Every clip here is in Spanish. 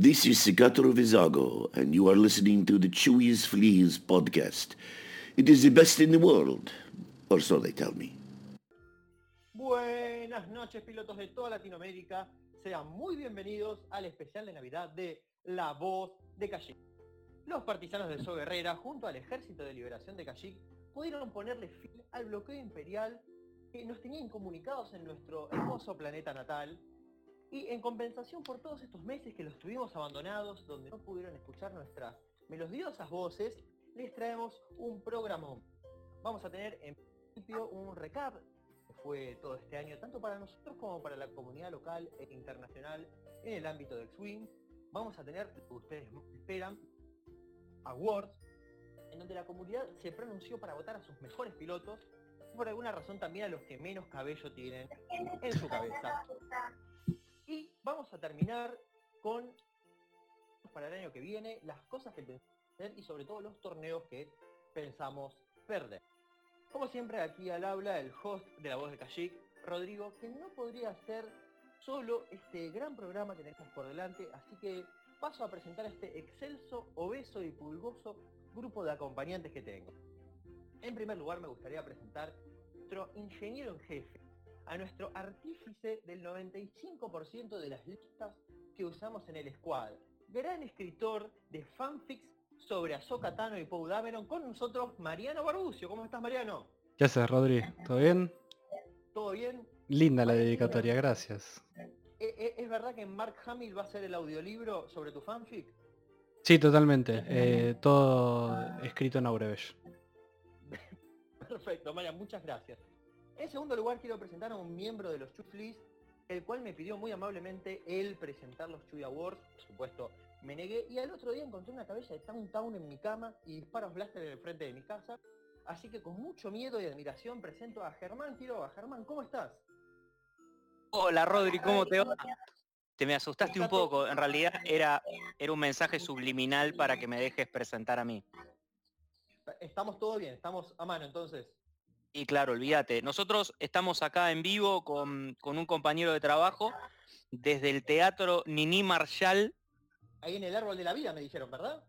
This is Segatoro Vizago, and you are listening to the Chewy's Fleas podcast. It is the best in the world, or so they tell me. Buenas noches, pilotos de toda Latinoamérica. Sean muy bienvenidos al especial de Navidad de La Voz de Kashyyyk. Los partisanos de So Guerrera, junto al Ejército de Liberación de Kashyyyk, pudieron ponerle fin al bloqueo imperial que nos tenía incomunicados en nuestro hermoso planeta natal y en compensación por todos estos meses que los tuvimos abandonados, donde no pudieron escuchar nuestras melodiosas voces, les traemos un programa. Vamos a tener en principio un recap que fue todo este año, tanto para nosotros como para la comunidad local e internacional en el ámbito del swing. Vamos a tener, lo que ustedes esperan, awards, en donde la comunidad se pronunció para votar a sus mejores pilotos, y por alguna razón también a los que menos cabello tienen en su cabeza. Y vamos a terminar con, para el año que viene, las cosas que pensamos y sobre todo los torneos que pensamos perder. Como siempre, aquí al habla el host de La Voz de Kashyyyk, Rodrigo, que no podría hacer solo este gran programa que tenemos por delante, así que paso a presentar este excelso, obeso y pulgoso grupo de acompañantes que tengo. En primer lugar, me gustaría presentar nuestro ingeniero en jefe, a nuestro artífice del 95% de las listas que usamos en el squad. Gran escritor de fanfics sobre Ahsoka Tano y Poe Dameron con nosotros, Mariano Barbucio. ¿Cómo estás, Mariano? ¿Qué haces, Rodri? ¿Todo bien? ¿Todo bien? Linda la dedicatoria, gracias. ¿E- e- ¿Es verdad que Mark Hamill va a hacer el audiolibro sobre tu fanfic? Sí, totalmente. eh, todo escrito en Aurebesh. Perfecto, Marian, muchas gracias. En segundo lugar, quiero presentar a un miembro de los Chuflis, el cual me pidió muy amablemente él presentar los Chuy Awards. Por supuesto, me negué y al otro día encontré una cabeza de Town Town en mi cama y disparos blaster en el frente de mi casa. Así que con mucho miedo y admiración presento a Germán Quiroga. Germán, ¿cómo estás? Hola Rodri, ¿cómo te va? Te me asustaste un poco, en realidad era, era un mensaje subliminal para que me dejes presentar a mí. Estamos todo bien, estamos a mano entonces. Y claro, olvídate, nosotros estamos acá en vivo con, con un compañero de trabajo desde el Teatro Nini Marshall, Ahí en el árbol de la vida me dijeron, ¿verdad?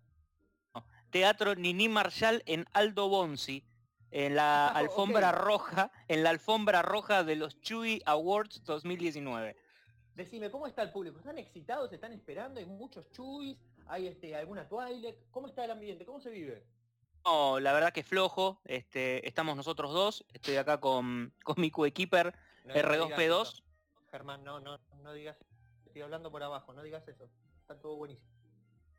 Teatro Nini Marshall en Aldo Bonzi, en la Ah, alfombra roja, en la alfombra roja de los Chewy Awards 2019. Decime, ¿cómo está el público? ¿Están excitados? ¿Están esperando? ¿Hay muchos chuis? ¿Hay este, alguna Twilight? ¿Cómo está el ambiente? ¿Cómo se vive? No, la verdad que flojo, este, estamos nosotros dos, estoy acá con, con mi coequiper No, no digas R2P2. eso. Germán, no, no, no digas. Estoy hablando por abajo, no digas eso. Está todo buenísimo.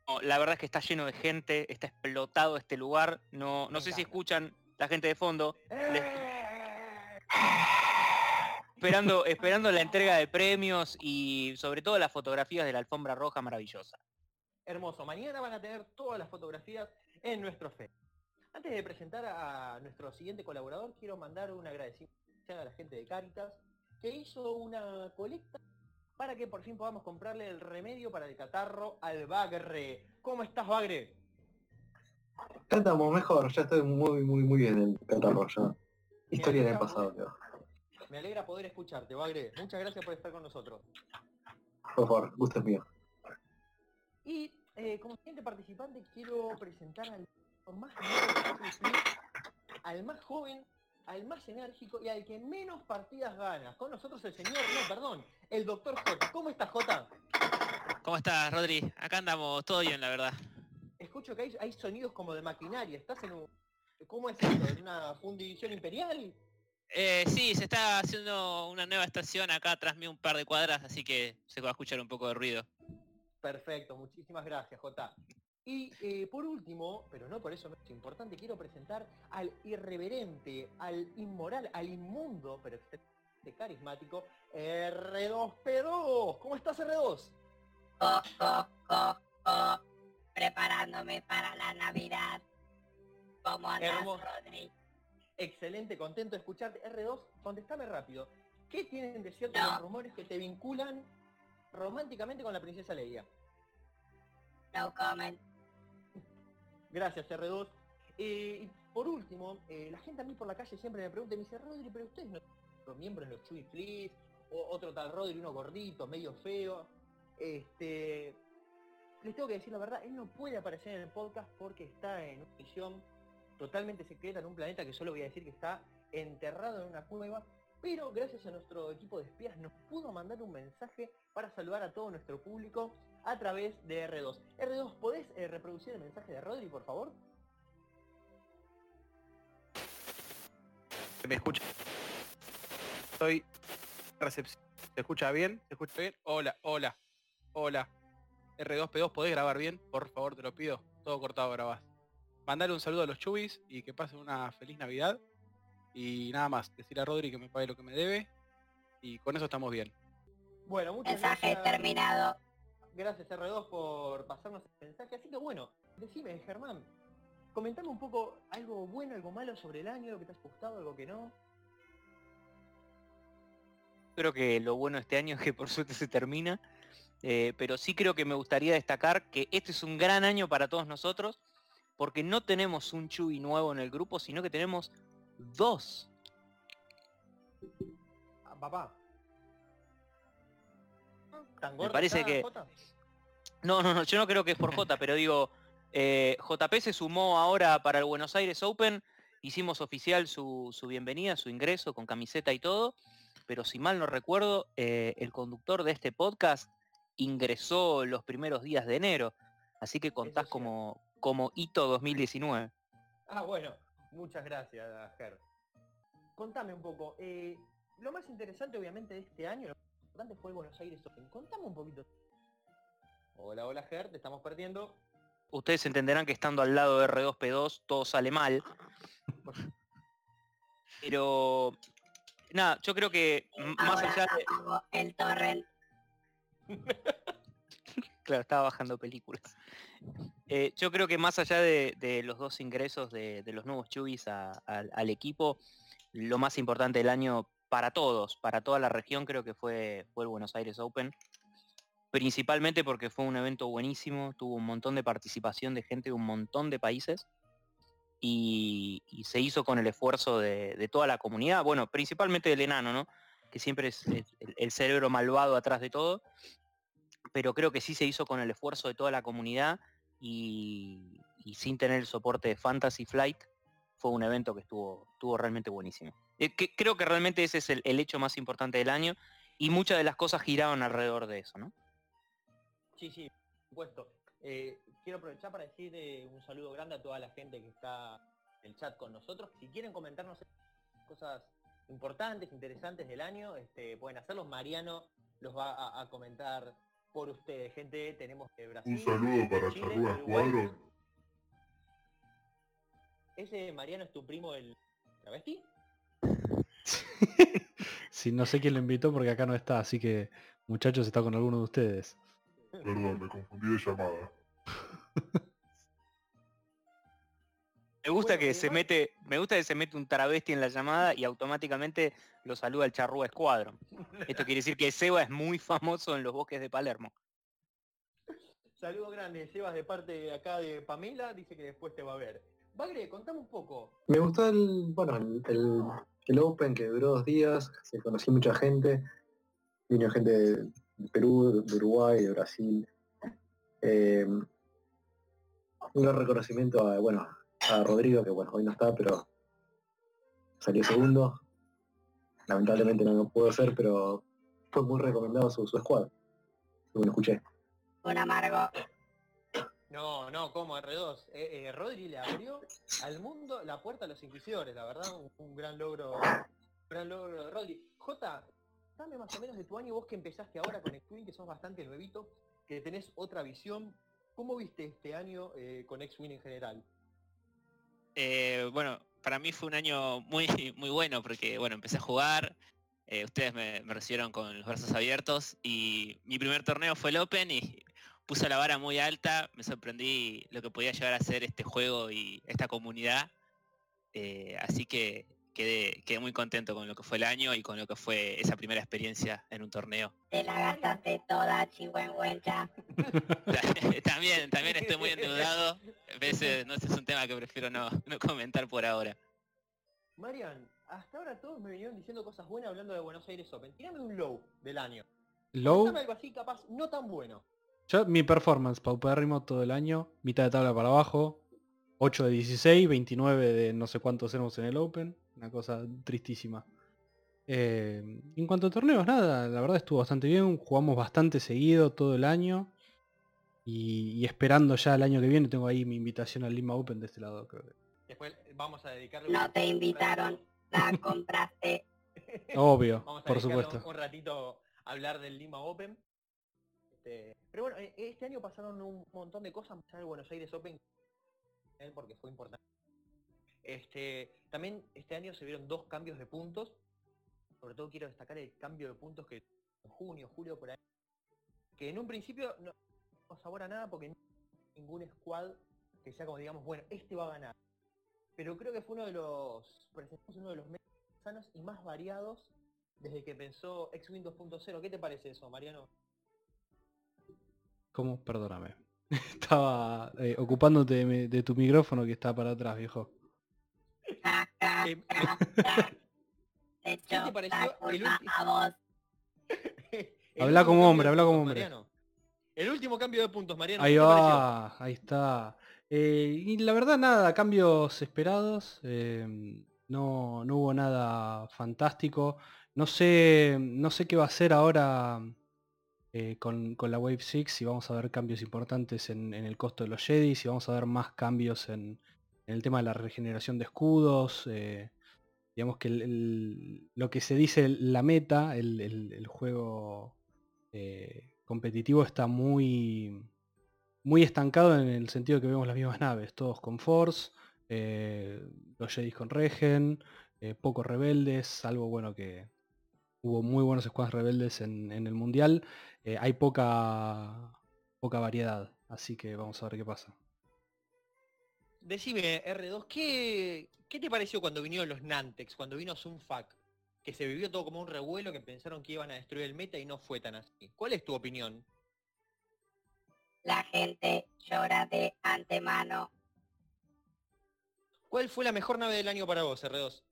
No, la verdad es que está lleno de gente, está explotado este lugar. No, no Me sé si escuchan la gente de fondo, ¡Eh! esperando, esperando la entrega de premios y sobre todo las fotografías de la alfombra roja maravillosa. Hermoso. Mañana van a tener todas las fotografías en nuestro fe. Antes de presentar a nuestro siguiente colaborador, quiero mandar un agradecimiento especial a la gente de Caritas, que hizo una colecta para que por fin podamos comprarle el remedio para el catarro al Bagre. ¿Cómo estás, Bagre? Ya estamos mejor, ya estoy muy, muy, muy bien en catarro ya. Historia del pasado. Me alegra poder escucharte, Bagre. Muchas gracias por estar con nosotros. Por favor, gusto es mío. Y eh, como siguiente participante quiero presentar al más de Swing, al más joven, al más enérgico y al que menos partidas gana. Con nosotros el señor, no, perdón, el doctor J. ¿Cómo estás, J? ¿Cómo estás, Rodri? Acá andamos todo bien, la verdad. Escucho que hay, hay sonidos como de maquinaria. ¿Estás en un... ¿Cómo es esto? ¿En una fundición imperial? Eh, sí, se está haciendo una nueva estación acá atrás mío un par de cuadras, así que se va a escuchar un poco de ruido. Perfecto, muchísimas gracias, J. Y eh, por último, pero no por eso menos importante, quiero presentar al irreverente, al inmoral, al inmundo, pero extremadamente carismático, R2P2. ¿Cómo estás, R2? Co, co, co, co, preparándome para la Navidad. ¿Cómo andas, Hermoso. Rodri? Excelente, contento de escucharte. R2, contestame rápido. ¿Qué tienen de cierto No. los rumores que te vinculan románticamente con la princesa Leia? No comment. Gracias, R2. Eh, y por último, eh, la gente a mí por la calle siempre me pregunta, me dice, Rodri, pero ustedes no son miembros de los Chewy Fleas, o otro tal Rodri, uno gordito, medio feo. Este, les tengo que decir la verdad, él no puede aparecer en el podcast porque está en una misión totalmente secreta en un planeta que solo voy a decir que está enterrado en una cueva, pero gracias a nuestro equipo de espías nos pudo mandar un mensaje para saludar a todo nuestro público a través de R2. R2, ¿podés eh, reproducir el mensaje de Rodri, por favor? ¿Me escucha? Estoy recepción. ¿Se escucha bien? ¿Se escucha bien? Hola, hola, hola. R2P2, ¿podés grabar bien? Por favor, te lo pido. Todo cortado grabás. Mandale un saludo a los chubis y que pasen una feliz Navidad. Y nada más, decir a Rodri que me pague lo que me debe. Y con eso estamos bien. Bueno, muchas Mensaje gracias. terminado. Gracias R2 por pasarnos el mensaje. Así que bueno, decime Germán, comentame un poco algo bueno, algo malo sobre el año, algo que te has gustado, algo que no. Creo que lo bueno de este año es que por suerte se termina. eh, pero sí creo que me gustaría destacar que este es un gran año para todos nosotros. Porque no tenemos un Chuy nuevo en el grupo, sino que tenemos dos. Ah, papá. ¿Tan Me parece está, que- Jota? No, no, no, yo no creo que es por J, pero digo, eh, JP se sumó ahora para el Buenos Aires Open, hicimos oficial su, su bienvenida, su ingreso con camiseta y todo, pero si mal no recuerdo, eh, el conductor de este podcast ingresó los primeros días de enero, así que contás como, como hito 2019. Ah, bueno, muchas gracias, Ger. Contame un poco, eh, lo más interesante obviamente de este año, importante fue el Buenos Aires Open. Contame un poquito. Hola, hola Ger, te estamos perdiendo. Ustedes entenderán que estando al lado de R2P2 todo sale mal. Pero nada, yo creo que más Ahora allá de... el torrent. Claro, estaba bajando películas. Eh, yo creo que más allá de, de los dos ingresos de, de los nuevos Chubis a- al equipo, lo más importante del año para todos, para toda la región, creo que fue, fue el Buenos Aires Open. Principalmente porque fue un evento buenísimo, tuvo un montón de participación de gente de un montón de países y, se hizo con el esfuerzo de, toda la comunidad, bueno, principalmente del enano, ¿no? Que siempre es, el cerebro malvado atrás de todo pero creo que sí se hizo con el esfuerzo de toda la comunidad y, y sin tener el soporte de Fantasy Flight, fue un evento que estuvo, estuvo realmente buenísimo. Eh, que- creo que realmente ese es el, el hecho más importante del año y muchas de las cosas giraban alrededor de eso, ¿no? Sí, sí, por supuesto. Eh, quiero aprovechar para decir eh, un saludo grande a toda la gente que está en el chat con nosotros. Si quieren comentarnos cosas importantes, interesantes del año, este, pueden hacerlos. Mariano los va a, a comentar por ustedes. Gente, tenemos de Brasil. Un saludo para Charrúa. Escuadrón. ¿Ese Mariano es tu primo el travesti? Sí, no sé quién lo invitó porque acá no está, así que muchachos está con alguno de ustedes. Perdón, me confundí de llamada. Me gusta que se mete, me gusta que se mete un travesti en la llamada y automáticamente lo saluda el Charrúa Squadron. Esto quiere decir que Seba es muy famoso en los bosques de Palermo. Saludo grande, Sebas, de parte de acá de Pamela, dice que después te va a ver. Bagre, contame un poco. Me gustó el, bueno, el, el- el Open que duró dos días, se conocí mucha gente, vino gente de, Perú, de Uruguay, de Brasil. Eh, un reconocimiento a, bueno, a Rodrigo, que bueno, hoy no está, pero salió segundo. Lamentablemente no lo pudo hacer, pero fue muy recomendado su, su squad. Según escuché. Un amargo. No, no, como R2. Eh, eh, Rodri le abrió al mundo la puerta a los inquisidores, la verdad, un, gran logro, un gran logro de Rodri. J, dame más o menos de tu año, vos que empezaste ahora con X-Wing, que sos bastante nuevito, que tenés otra visión. ¿Cómo viste este año eh, con X-Wing en general? Bueno, para mí fue un año muy, muy bueno porque, bueno, empecé a jugar, ustedes me recibieron con los brazos abiertos y mi primer torneo fue el Open y puso la vara muy alta, me sorprendí lo que podía llegar a ser este juego y esta comunidad, eh, así que quedé, quedé muy contento con lo que fue el año y con lo que fue esa primera experiencia en un torneo. Te la gastaste toda, chihuahuencha. también, también estoy muy endeudado, a veces no ese es un tema que prefiero no, no comentar por ahora. Marian, hasta ahora todos me vinieron diciendo cosas buenas hablando de Buenos Aires Open. Tírame un low del año. Low, Contame algo así, capaz, no tan bueno. Yo, mi performance, paupérrimo todo el año, mitad de tabla para abajo, 8 de 16, 29 de no sé cuántos éramos en el Open, una cosa tristísima. Eh, en cuanto a torneos, nada, la verdad estuvo bastante bien, jugamos bastante seguido todo el año. Y, y esperando ya el año que viene, tengo ahí mi invitación al Lima Open de este lado, creo que. Después vamos a dedicarle No te invitaron, la compraste. Obvio, Vamos a por supuesto. Un, un ratito a hablar del Lima Open. Este, pero bueno, eh, este año pasaron un montón de cosas, allá del Buenos Aires Open, porque fue importante. Este, también este año se vieron dos cambios de puntos. Sobre todo quiero destacar el cambio de puntos que en junio, julio, por ahí. Que en un principio no, no sabor a nada porque ningún squad que sea como digamos, bueno, este va a ganar. Pero creo que fue uno de los, presentamos uno de los menos sanos y más variados desde que pensó X-Wing 2.0. ¿Qué te parece eso, Mariano? ¿Cómo? Perdóname. Estaba eh, ocupándote de, mi- de tu micrófono que está para atrás, viejo. Ja, ja, Eh, ja, ja. Te ¿Qué te echo pareció la el culpa último- a vos. El Habla como hombre, habla como hombre. Mariano. El último cambio de puntos, Mariano. Ahí va, ahí está. Eh, y la verdad nada, cambios esperados. eh, no, no hubo nada fantástico. No sé, no sé qué va a hacer ahora eh, con, con la Wave 6, si vamos a ver cambios importantes en, en el costo de los Jedi, si vamos a ver más cambios en, el tema de la regeneración de escudos. eh, digamos que lo que se dice la meta, el, el- juego eh, competitivo está muy, muy estancado en el sentido que vemos las mismas naves, todos con Force, los Jedi con Regen, pocos rebeldes, salvo bueno que hubo muy buenos squads rebeldes en, en el mundial. eh, hay poca poca variedad, así que vamos a ver qué pasa. Decime, R2, ¿qué, ¿qué te pareció cuando vinieron los Nantex, cuando vino Sunfac? Que se vivió todo como un revuelo, que pensaron que iban a destruir el meta y no fue tan así. ¿Cuál es tu opinión? La gente llora de antemano. ¿Cuál fue la mejor nave del año para vos, R2?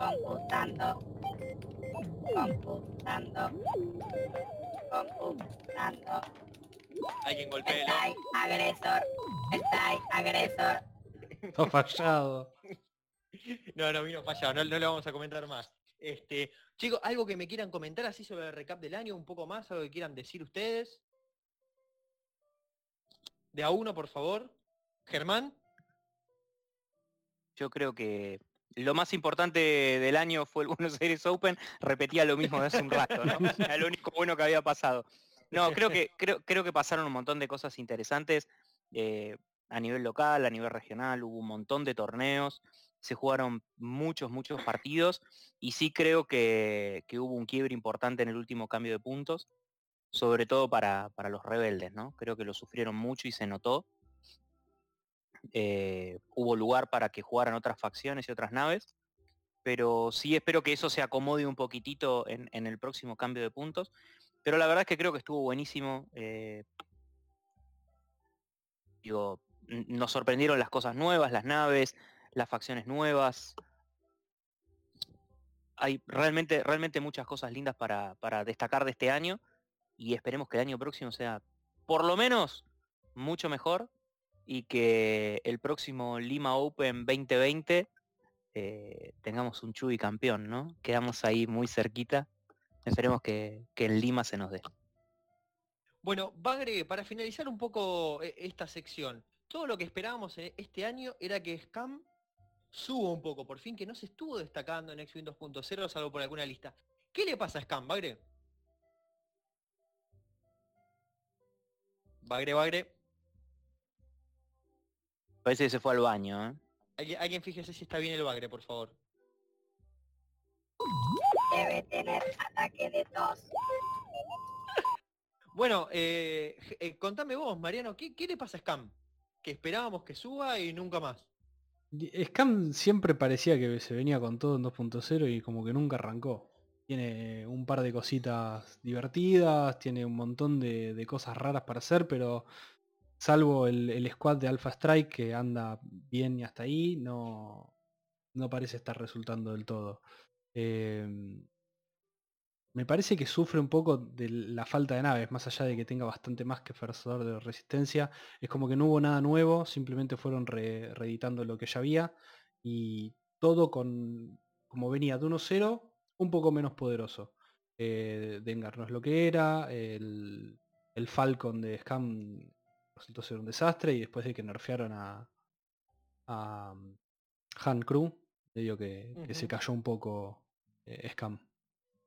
Computando, computando, computando. Alguien golpéelo. Está ahí, agresor, está ahí, agresor. Está fallado. No, no, vino fallado, no, no le vamos a comentar más. Este, chicos, algo que me quieran comentar así sobre el recap del año, un poco más, algo que quieran decir ustedes. De a uno, por favor. Germán. Yo creo que lo más importante del año fue el Buenos Aires Open. Repetía lo mismo de hace un rato, ¿no? Era lo único bueno que había pasado. No, creo que, creo, creo que pasaron un montón de cosas interesantes eh, a nivel local, a nivel regional, hubo un montón de torneos, se jugaron muchos, muchos partidos y sí creo que, que hubo un quiebre importante en el último cambio de puntos, sobre todo para, para los rebeldes, ¿no? Creo que lo sufrieron mucho y se notó. Eh, hubo lugar para que jugaran otras facciones y otras naves, pero sí espero que eso se acomode un poquitito en, el próximo cambio de puntos. Pero la verdad es que creo que estuvo buenísimo. eh, digo, nos sorprendieron las cosas nuevas, las naves, las facciones nuevas. Hay realmente, realmente muchas cosas lindas para destacar de este año y esperemos que el año próximo sea por lo menos mucho mejor y que el próximo Lima Open 2020 eh, tengamos un Chuy campeón, ¿no? Quedamos ahí muy cerquita. Esperemos que, que en Lima se nos dé. Bueno, Bagre, para finalizar un poco eh, esta sección, todo lo que esperábamos este año era que Scam suba un poco, por fin que no se estuvo destacando en X-Wing 2.0, salvo por alguna lista. ¿Qué le pasa a Scam, Bagre? Bagre, Bagre. Parece que se fue al baño, ¿eh? Alguien, alguien fíjese si está bien el Bagre, por favor. Debe tener ataque de tos. Bueno, eh, eh, contame vos, Mariano, ¿qué, qué le pasa a Scam? Que esperábamos que suba y nunca más. Y- Scam siempre parecía que se venía con todo en 2.0 y como que nunca arrancó. Tiene un par de cositas divertidas, tiene un montón de, de cosas raras para hacer, pero salvo el, el squad de Alpha Strike que anda bien y hasta ahí, no, no parece estar resultando del todo. Em, me parece que sufre un poco de la falta de naves, más allá de que tenga bastante más que Fersador de Resistencia. Es como que no hubo nada nuevo, simplemente fueron re- reeditando lo que ya había y todo con, como venía de 1.0, un poco menos poderoso. Eh, Dengar no es lo que era, el, el Falcon de Scam resultó ser un desastre y después de que nerfearon a, a um, Han Crew, medio que, que se cayó un poco eh, Scam.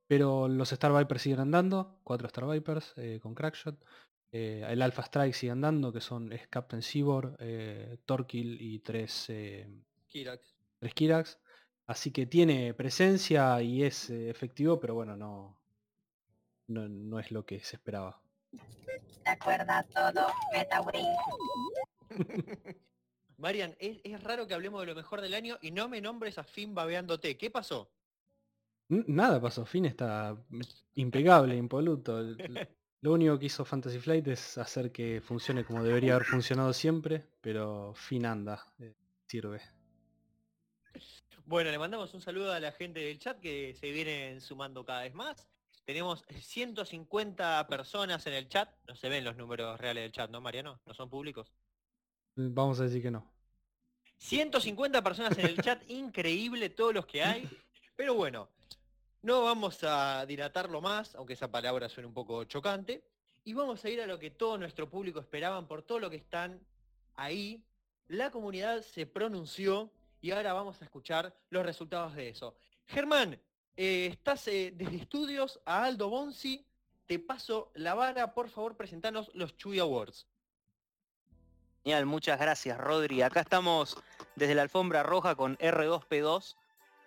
Pero los Star Vipers siguen andando, cuatro Star Vipers eh, con Crackshot. Eh, el Alpha Strike sigue andando, que son es Captain Seabor, eh, Torquil y tres, eh, Kirax. tres Kirax. Así que tiene presencia y es efectivo, pero bueno, no, no, no es lo que se esperaba. Todo. Marian, es, es raro que hablemos de lo mejor del año y no me nombres a Finn babeándote. ¿Qué pasó? Nada pasó, Finn está impecable, impoluto. Lo único que hizo Fantasy Flight es hacer que funcione como debería haber funcionado siempre, pero Finn anda, eh, sirve. Bueno, le mandamos un saludo a la gente del chat que se vienen sumando cada vez más. Tenemos 150 personas en el chat. No se ven los números reales del chat, ¿no, Mariano? No son públicos. Vamos a decir que no. 150 personas en el chat, increíble todos los que hay. Pero bueno, no vamos a dilatarlo más, aunque esa palabra suene un poco chocante. Y vamos a ir a lo que todo nuestro público esperaban por todo lo que están ahí. La comunidad se pronunció y ahora vamos a escuchar los resultados de eso. Germán, eh, estás eh, desde estudios a Aldo Bonzi. Te paso la vara, por favor, presentanos los Chuy Awards. Genial, muchas gracias Rodri. Acá estamos desde la alfombra roja con R2P2,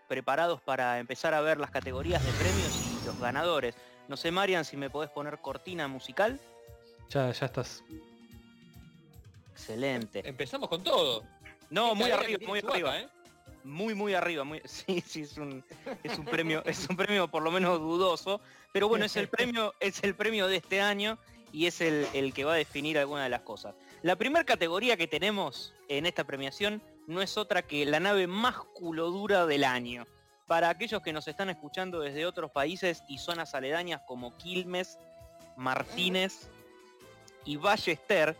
preparados para empezar a ver las categorías de premios y los ganadores. No sé, Marian, si me podés poner cortina musical. Ya, ya estás. Excelente. Empezamos con todo. No, muy arriba, muy arriba. ¿eh? Muy, muy arriba. Muy... Sí, sí, es un, es un premio, es un premio por lo menos dudoso. Pero bueno, es el premio, es el premio de este año y es el, el que va a definir alguna de las cosas. La primera categoría que tenemos en esta premiación no es otra que la nave más culodura del año. Para aquellos que nos están escuchando desde otros países y zonas aledañas como Quilmes, Martínez y Ballester,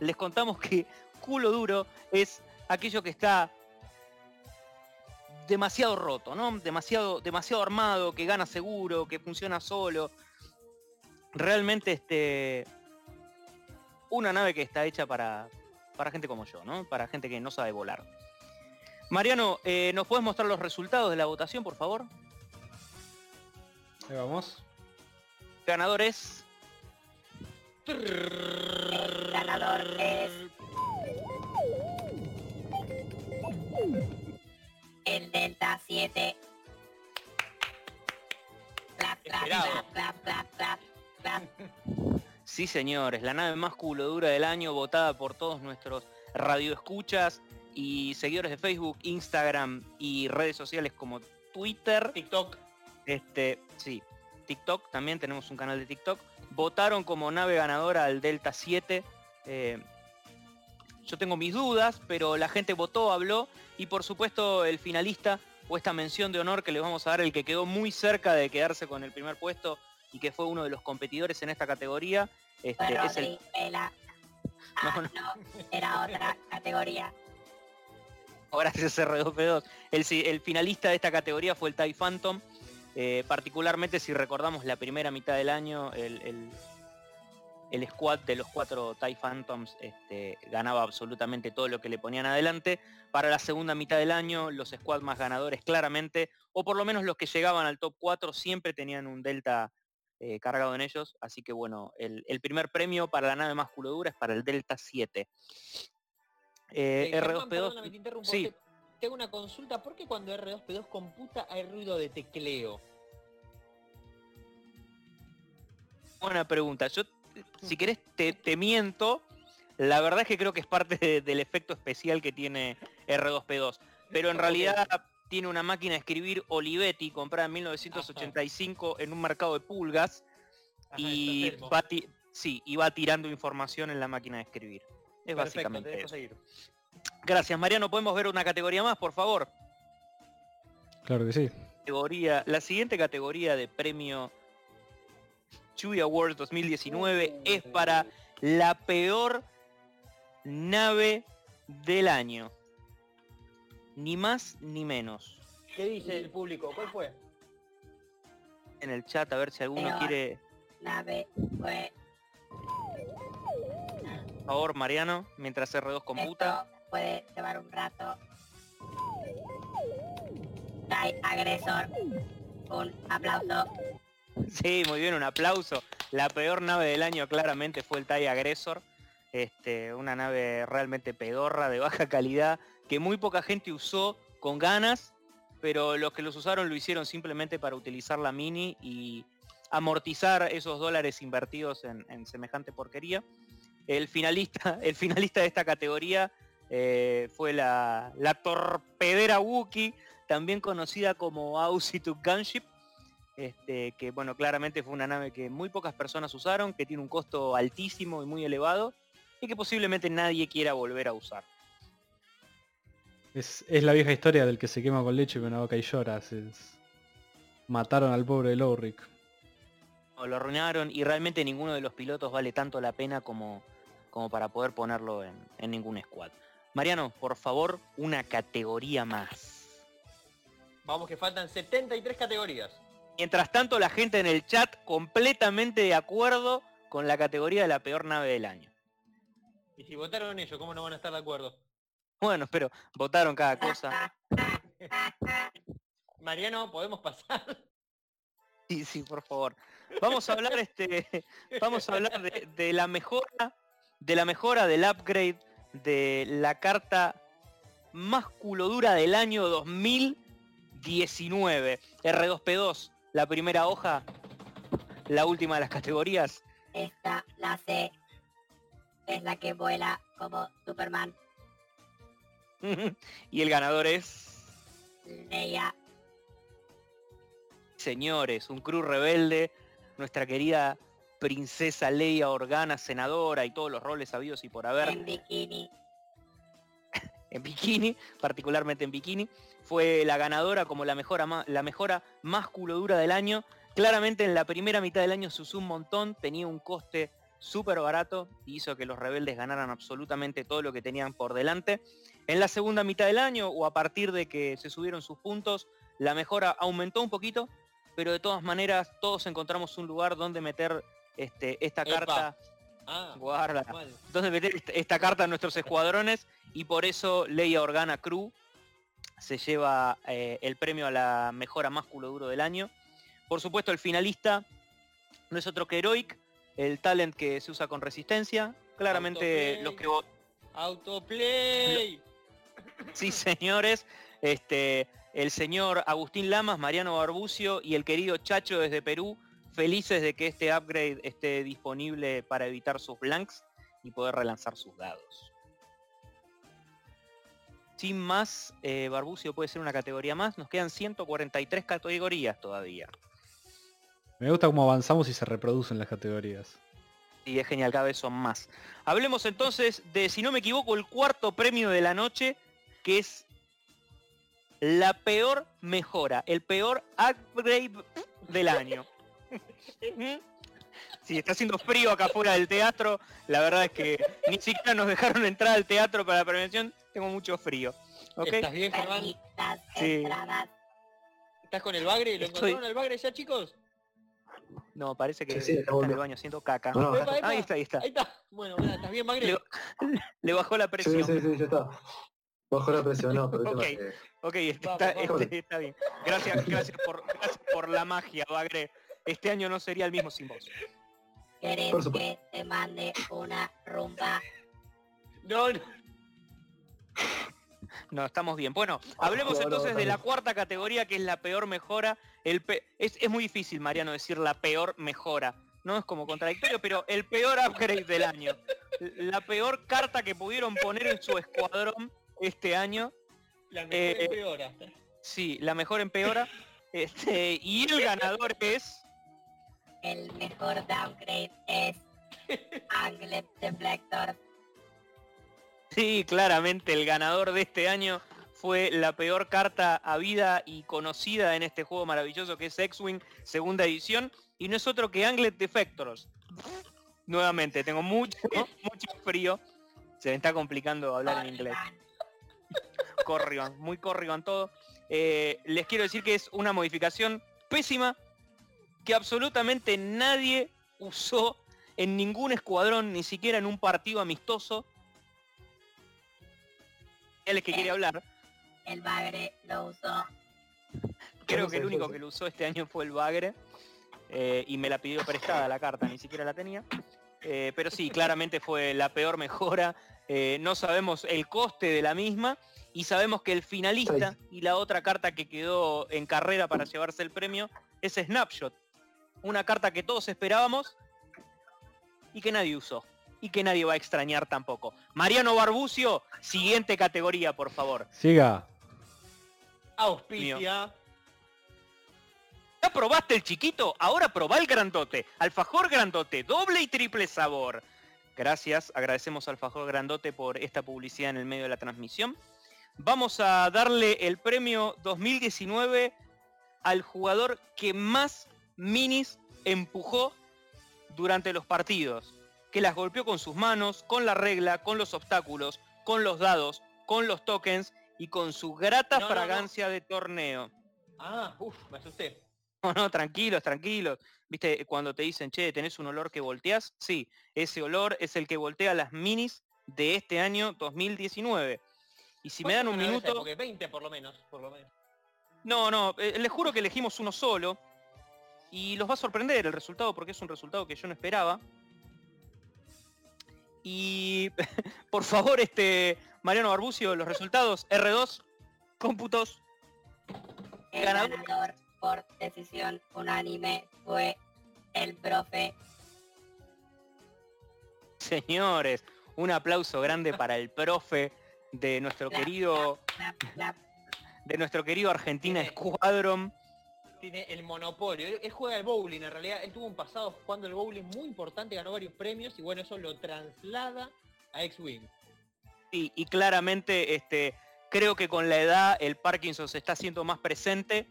les contamos que culo duro es aquello que está demasiado roto, ¿no? Demasiado, demasiado armado, que gana seguro, que funciona solo. Realmente este. Una nave que está hecha para, para gente como yo, ¿no? Para gente que no sabe volar. Mariano, eh, ¿nos puedes mostrar los resultados de la votación, por favor? Ahí vamos. Ganadores. El ganador es el Delta 7. Clap, clap, Esperado. clap, clap, clap, clap, clap. Sí, señores, la nave más culodura del año, votada por todos nuestros radioescuchas y seguidores de Facebook, Instagram y redes sociales como Twitter. TikTok. Este, sí, TikTok, también tenemos un canal de TikTok. Votaron como nave ganadora al Delta 7. eh, yo tengo mis dudas, pero la gente votó, habló y por supuesto el finalista o esta mención de honor que le vamos a dar, el que quedó muy cerca de quedarse con el primer puesto y que fue uno de los competidores en esta categoría, este, Fue es el... Rodri Vela. Ah, No, no, no. era otra categoría. Gracias R2P2. El, si- el finalista de esta categoría fue el TIE Phantom. eh, particularmente si recordamos la primera mitad del año, el, el- el squad de los cuatro TIE Phantoms este, ganaba absolutamente todo lo que le ponían adelante. Para la segunda mitad del año, los squads más ganadores claramente, o por lo menos los que llegaban al top 4 siempre tenían un Delta eh, cargado en ellos. Así que bueno, el, el primer premio para la nave más culodura es para el Delta 7. Eh, Eh, Germán, R2P2. perdóname, te interrumpo. sí. Te, te hago una consulta. ¿Por qué cuando R2P2 computa hay ruido de tecleo? Buena pregunta. Yo, si querés, te, te miento. La verdad es que creo que es parte de- del efecto especial que tiene R2P2. Pero en realidad tiene una máquina de escribir Olivetti comprada en 1985 en un mercado de pulgas Ajá, y va, sí, y va tirando información en la máquina de escribir. Es Perfecto, te básicamente dejo eso. seguir. Gracias, Mariano. ¿Podemos ver una categoría más, por favor? Claro que sí. categoría, la siguiente categoría de premio Chewy Awards 2019 es para la peor nave del año. Ni más ni menos. ¿Qué dice el público? ¿Cuál fue? En el chat a ver si alguno Peor. quiere, Nave fue por favor, Mariano, mientras R2 computa. esto puede llevar un rato. TIE agresor. Un aplauso. Sí, muy bien, un aplauso. La peor nave del año claramente fue el TIE Aggressor. Este, una nave realmente pedorra, de baja calidad, que muy poca gente usó con ganas, pero los que los usaron lo hicieron simplemente para utilizar la mini y amortizar esos dólares invertidos en, semejante porquería. El finalista, el finalista de esta categoría eh, fue la, la torpedera Wookiee, también conocida como Ausitu Gunship, este, que bueno, claramente fue una nave que muy pocas personas usaron, que tiene un costo altísimo y muy elevado, y que posiblemente nadie quiera volver a usar. Es, es la vieja historia del que se quema con leche con una boca y llora. es- Mataron al pobre Lowrick. No, Lo arruinaron y realmente ninguno de los pilotos vale tanto la pena como, como para poder ponerlo en, en ningún squad. Mariano, por favor, una categoría más. Vamos que faltan 73 categorías. Mientras tanto, la gente en el chat completamente de acuerdo con la categoría de la peor nave del año. Y si votaron ellos, ¿cómo no van a estar de acuerdo? Bueno, pero votaron cada cosa. Mariano, ¿podemos pasar? Sí, sí, por favor. Vamos a hablar este. Vamos a hablar de, de la mejora. De la mejora del upgrade de la carta más culodura del año 2019. R2P2, la primera hoja, la última de las categorías. Esta, la C, es la que vuela como Superman. y el ganador es. Leia, Señores, un crew rebelde, nuestra querida princesa Leia Organa, senadora y todos los roles habidos y por haber. en bikini. en bikini, particularmente en bikini, fue la ganadora como la mejora, la mejora más culodura del año. Claramente en la primera mitad del año se usó un montón, tenía un coste súper barato y hizo que los rebeldes ganaran absolutamente todo lo que tenían por delante. En la segunda mitad del año o a partir de que se subieron sus puntos, la mejora aumentó un poquito, pero de todas maneras todos encontramos un lugar donde meter este, esta Epa. carta. Ah, Guarda donde meter esta- esta carta a nuestros escuadrones y por eso Leia Organa Crew se lleva eh, el premio a la mejora más culo duro del año. Por supuesto el finalista no es otro que Heroic, el talent que se usa con resistencia. Claramente Autoplay. los que vo- Autoplay. Sí, señores. Este, el señor Agustín Lamas, Mariano Barbucio y el querido Chacho desde Perú, felices de que este upgrade esté disponible para evitar sus blanks y poder relanzar sus dados. Sin más, eh, Barbucio puede ser una categoría más. Nos quedan 143 categorías todavía. Me gusta cómo avanzamos y se reproducen las categorías. Y es genial, cada vez son más. Hablemos entonces de, si no me equivoco, el cuarto premio de la noche, que es la peor mejora, el peor upgrade del año. Sí, está haciendo frío acá afuera del teatro. La verdad es que ni siquiera nos dejaron entrar al teatro para la prevención. Tengo mucho frío. ¿Ok? ¿Estás bien, Germán? Sí. ¿Estás con el bagre? ¿Lo Estoy- encontraron al bagre ya, chicos? No, parece que Sí, sí, está en el baño haciendo caca. No, no, Epa, epa. Ahí está, ahí está. Ahí está. Bueno, mirá, ¿estás bien, bagre? Le, le bajó la Sí, presión. sí, sí, ya está. Bajo la presión, no, pero Ok. es que- Ok, está, este, está bien. Gracias, gracias por, gracias por la magia, Bagre. Este año no sería el mismo sin vos. ¿Querés que te mande una rumba? No, no. No, estamos bien. Bueno, hablemos No, no, entonces de la cuarta categoría, que es la peor mejora. El pe- es, es muy difícil, Mariano, decir la peor mejora. No es como contradictorio, pero el peor upgrade del año. La peor carta que pudieron poner en su escuadrón este año. La mejor Eh, empeora. Sí, la mejor empeora. Este, y el ganador es... El mejor downgrade es Angle Deflector. Sí, claramente el ganador de este año fue la peor carta habida y conocida en este juego maravilloso que es X-Wing segunda edición y no es otro que Anglet Defectors. Nuevamente, tengo mucho, mucho frío. Se me está complicando hablar en inglés. Corrigan, muy Corrigan todo. Eh, les quiero decir que es una modificación pésima que absolutamente nadie usó en ningún escuadrón, ni siquiera en un partido amistoso. Él es que quiere hablar. El bagre lo usó. Creo que el único que lo usó este año fue el Bagre. eh, y me la pidió prestada la carta, ni siquiera la tenía. Eh, pero sí, claramente fue la peor mejora. Eh, no sabemos el coste de la misma. Y sabemos que el finalista y la otra carta que quedó en carrera para llevarse el premio es Snapshot. Una carta que todos esperábamos y que nadie usó. Y que nadie va a extrañar tampoco. Mariano Barbucio, siguiente categoría, por favor. Siga. Auspicia. ¿Ya probaste el chiquito? Ahora probá el grandote. Alfajor grandote, doble y triple sabor. Gracias, agradecemos al Alfajor Grandote por esta publicidad en el medio de la transmisión. Vamos a darle el premio 2019 al jugador que más minis empujó durante los partidos. Que las golpeó con sus manos, con la regla, con los obstáculos, con los dados, con los tokens y con su grata No, no, no. fragancia de torneo. Ah, uff, me asusté. No, no, tranquilos, tranquilos. Viste, cuando te dicen, che, ¿tenés un olor que volteás? Sí, ese olor es el que voltea las minis de este año 2019. Y si me dan un minuto... Porque 20 por lo menos, por lo menos. No, no, eh, les juro que elegimos uno solo. Y los va a sorprender el resultado porque es un resultado que yo no esperaba. Y por favor, este Mariano Barbucio, los resultados R2, cómputos. El Ganador. ganador por decisión unánime fue el profe. Señores, un aplauso grande para el profe de nuestro querido de nuestro querido Argentina Squadron. Tiene el monopolio. Él, él juega al bowling, en realidad. Él tuvo un pasado jugando el bowling muy importante, ganó varios premios y bueno, eso lo traslada a X-Wing. Y, y claramente este, creo que con la edad el Parkinson se está haciendo más presente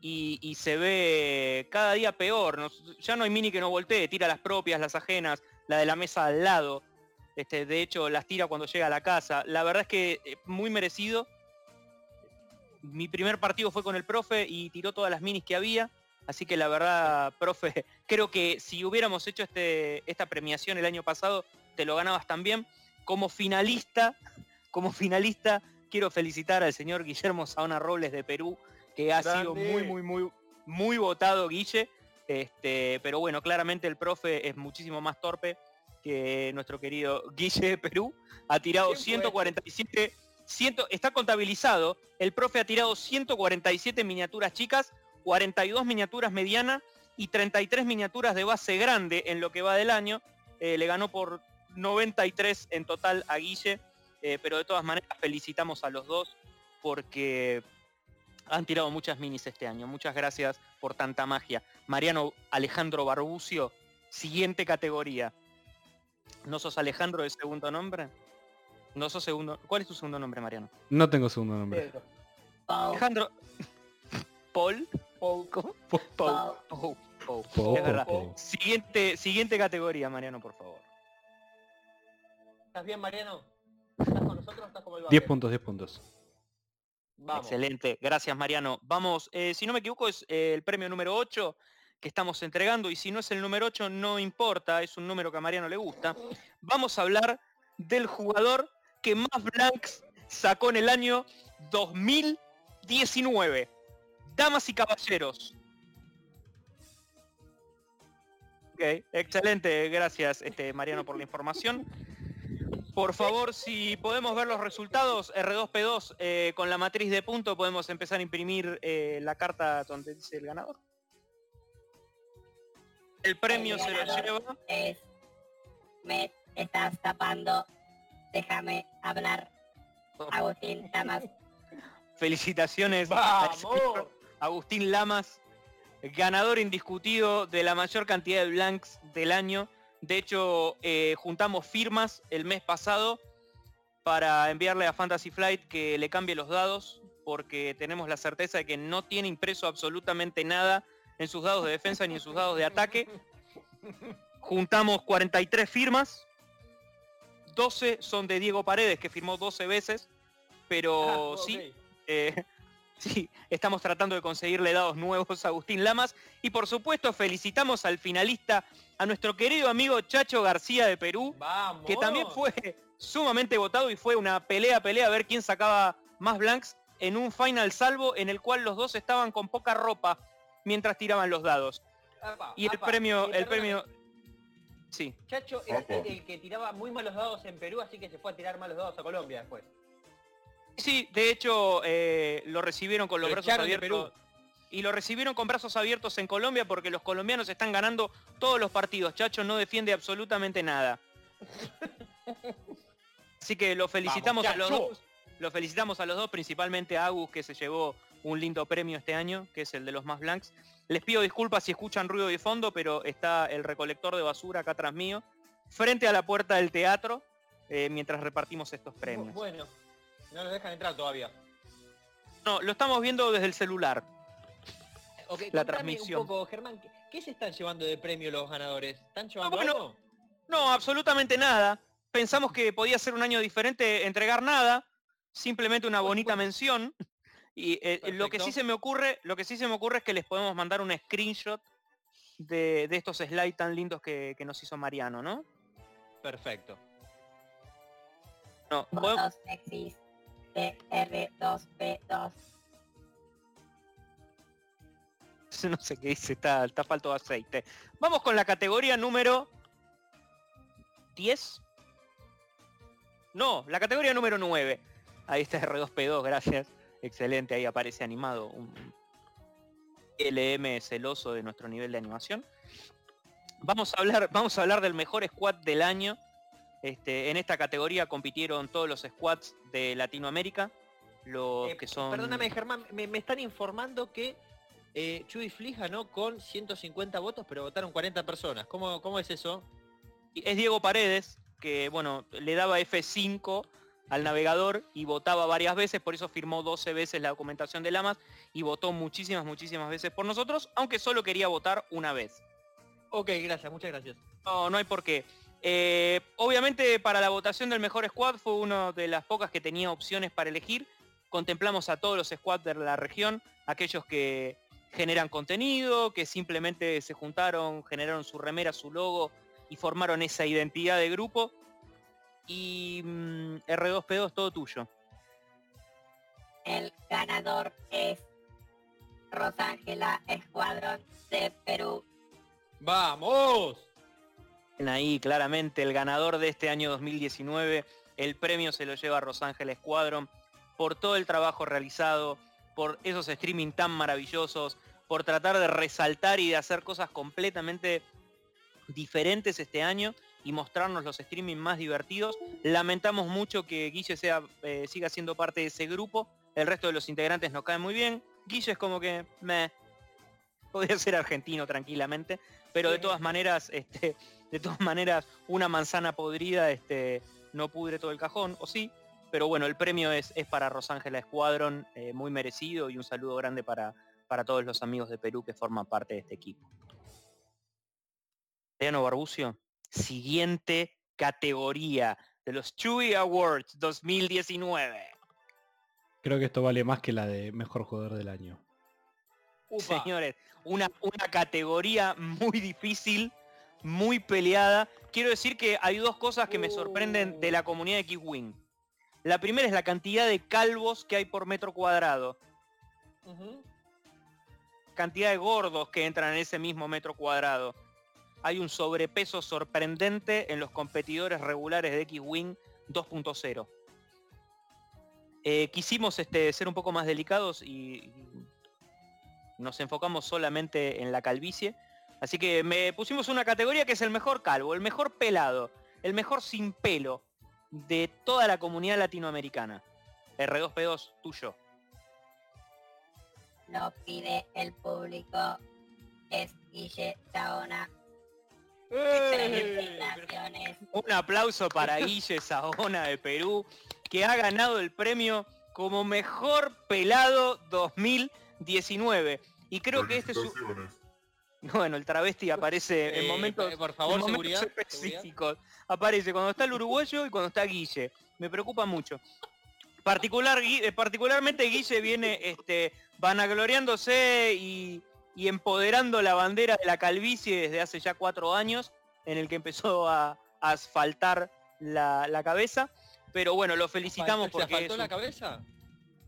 y, se ve cada día peor. No- ya no hay mini que no voltee, tira las propias, las ajenas, la de la mesa al lado. Este, de hecho, las tira cuando llega a la casa. La verdad es que eh, muy merecido. Mi primer partido fue con el profe y tiró todas las minis que había. Así que la verdad, profe, creo que si hubiéramos hecho este, esta premiación el año pasado, te lo ganabas también. Como finalista, como finalista, quiero felicitar al señor Guillermo Saona Robles de Perú, que ha sido muy, muy, muy, muy votado, Guille. Este, pero bueno, claramente el profe es muchísimo más torpe que nuestro querido Guille de Perú. Ha tirado ¿Quién fue? 147, 100 está contabilizado. El profe ha tirado 147 miniaturas chicas, 42 miniaturas medianas y 33 miniaturas de base grande en lo que va del año. Eh, le ganó por 93 en total a Guille, eh, pero de todas maneras felicitamos a los dos porque han tirado muchas minis este año. Muchas gracias por tanta magia. Mariano Alejandro Barbucio, siguiente categoría. ¿No sos Alejandro de segundo nombre? No sos segundo. ¿Cuál es tu segundo nombre, Mariano? No tengo segundo nombre. Pedro. Pau, Alejandro. Paul. Pau. ¿Cómo? Po- Pau. Pau. Pau. po- Es verdad. Siguiente, siguiente categoría, Mariano, por favor. ¿Estás bien, Mariano? ¿Estás con nosotros o estás como el 10 Bagre? puntos, 10 puntos. Vamos. Excelente, gracias Mariano. Vamos, eh, si no me equivoco es eh, el premio número 8 que estamos entregando y si no es el número 8 no importa, es un número que a Mariano le gusta. Vamos a hablar del jugador que más blanks sacó en el año 2019. Damas y caballeros. Ok, excelente, gracias este, Mariano por la información. Por favor, si podemos ver los resultados, R2P2, eh, con la matriz de punto podemos empezar a imprimir eh, la carta donde dice el ganador. El premio El se lo lleva. es... Me estás tapando. Déjame hablar. Agustín Damas. Felicitaciones Agustín Lamas, ganador indiscutido de la mayor cantidad de blanks del año. De hecho, eh, juntamos firmas el mes pasado para enviarle a Fantasy Flight que le cambie los dados porque tenemos la certeza de que no tiene impreso absolutamente nada en sus dados de defensa ni en sus dados de ataque. Juntamos 43 firmas, 12 son de Diego Paredes, que firmó 12 veces, pero Ah, sí, eh, sí, estamos tratando de conseguirle dados nuevos a Agustín Lamas. Y por supuesto felicitamos al finalista, a nuestro querido amigo Chacho García de Perú, Vamos. que también fue sumamente votado y fue una pelea, pelea a ver quién sacaba más blanks en un final salvo en el cual los dos estaban con poca ropa mientras tiraban los dados. Apa, Y el apa, premio, el premio... Sí, Chacho es Apa. el, que tiraba muy malos dados en Perú, así que se fue a tirar malos dados a Colombia después. sí, de hecho eh, lo recibieron con los Lo brazos abiertos. Y lo recibieron con brazos abiertos en Colombia porque los colombianos están ganando todos los partidos. Chacho no defiende absolutamente nada. Así que lo felicitamos a los dos. Lo felicitamos a los dos, principalmente a Agus que se llevó un lindo premio este año, que es el de los más blanks. Les pido disculpas si escuchan ruido de fondo, pero está el recolector de basura acá atrás mío, frente a la puerta del teatro, eh, mientras repartimos estos premios. Bueno, no los dejan entrar todavía. No, lo estamos viendo desde el celular. La transmisión. un poco, Germán, ¿qué, qué se están llevando de premio los ganadores? ¿Están llevando bueno, algo? No, absolutamente nada. Pensamos que podía ser un año diferente entregar nada, simplemente una bonita mención. Y eh, lo que sí se me ocurre, lo que sí se me ocurre es que les podemos mandar un screenshot de, de estos slides tan lindos que, que nos hizo Mariano, ¿no? Perfecto. No, podemos- Votos sexys de R2P2. no sé qué dice, está, está falto de aceite. Vamos con la categoría número 10. No, la categoría número 9. Ahí está R2P2, gracias. Excelente, ahí aparece animado un LM celoso de nuestro nivel de animación. Vamos a hablar, vamos a hablar del mejor squad del año. Este, en esta categoría compitieron todos los squads de Latinoamérica. Los Eh, que son. Perdóname, Germán, me, me están informando que eh, Chuy Flick ganó con 150 votos, pero votaron 40 personas. ¿Cómo, cómo es eso? es Diego Paredes, que bueno, le daba F5 al navegador y votaba varias veces, por eso firmó 12 veces la documentación de Lamas y votó muchísimas, muchísimas veces por nosotros, aunque solo quería votar una vez. Ok, gracias, muchas gracias. No, no hay por qué. Eh, obviamente para la votación del mejor squad fue una de las pocas que tenía opciones para elegir. Contemplamos a todos los squads de la región, aquellos que generan contenido, que simplemente se juntaron, generaron su remera, su logo y formaron esa identidad de grupo. Y mm, R2P2 todo tuyo. El ganador es Rosángela Escuadrón de Perú. ¡Vamos! Ahí claramente el ganador de este año 2019, el premio se lo lleva Rosángela Squadron por todo el trabajo realizado, por esos streaming tan maravillosos, por tratar de resaltar y de hacer cosas completamente diferentes este año y mostrarnos los streaming más divertidos. Lamentamos mucho que Guille sea, eh, siga siendo parte de ese grupo. El resto de los integrantes nos caen muy bien. Guille es como que me podría ser argentino tranquilamente, pero de todas maneras, este, de todas maneras, una manzana podrida este, no pudre todo el cajón, o sí. Pero bueno, el premio es, es para Rosángela Squadron, eh, muy merecido y un saludo grande para, para todos los amigos de Perú que forman parte de este equipo. Mariano Barbucio, siguiente categoría de los Chewy Awards 2019. Creo que esto vale más que la de mejor jugador del año. Upa. Señores, una, una categoría muy difícil, muy peleada. Quiero decir que hay dos cosas que me sorprenden de la comunidad de X-Wing. La primera es la cantidad de calvos que hay por metro cuadrado. Cantidad de gordos que entran en ese mismo metro cuadrado. Hay un sobrepeso sorprendente en los competidores regulares de X-Wing 2.0. Eh, quisimos este, ser un poco más delicados y, nos enfocamos solamente en la calvicie. Así que me pusimos una categoría que es el mejor calvo, el mejor pelado, el mejor sin pelo de toda la comunidad latinoamericana. R2P2, tuyo. Lo pide el público. Es Guille. Un aplauso para Guille Saona de Perú, que ha ganado el premio como mejor pelado 2019. Y creo que este es un... Felicitaciones. Bueno, el travesti aparece en Eh, momentos, por favor, en momentos seguridad, específicos. Aparece cuando está el uruguayo y cuando está Guille. Me preocupa mucho. Particular, eh, particularmente Guille viene este, vanagloriándose y, y empoderando la bandera de la calvicie desde hace ya cuatro años, en el que empezó a, a asfaltar la, la cabeza. Pero bueno, lo felicitamos ¿Se porque... asfaltó es la cabeza?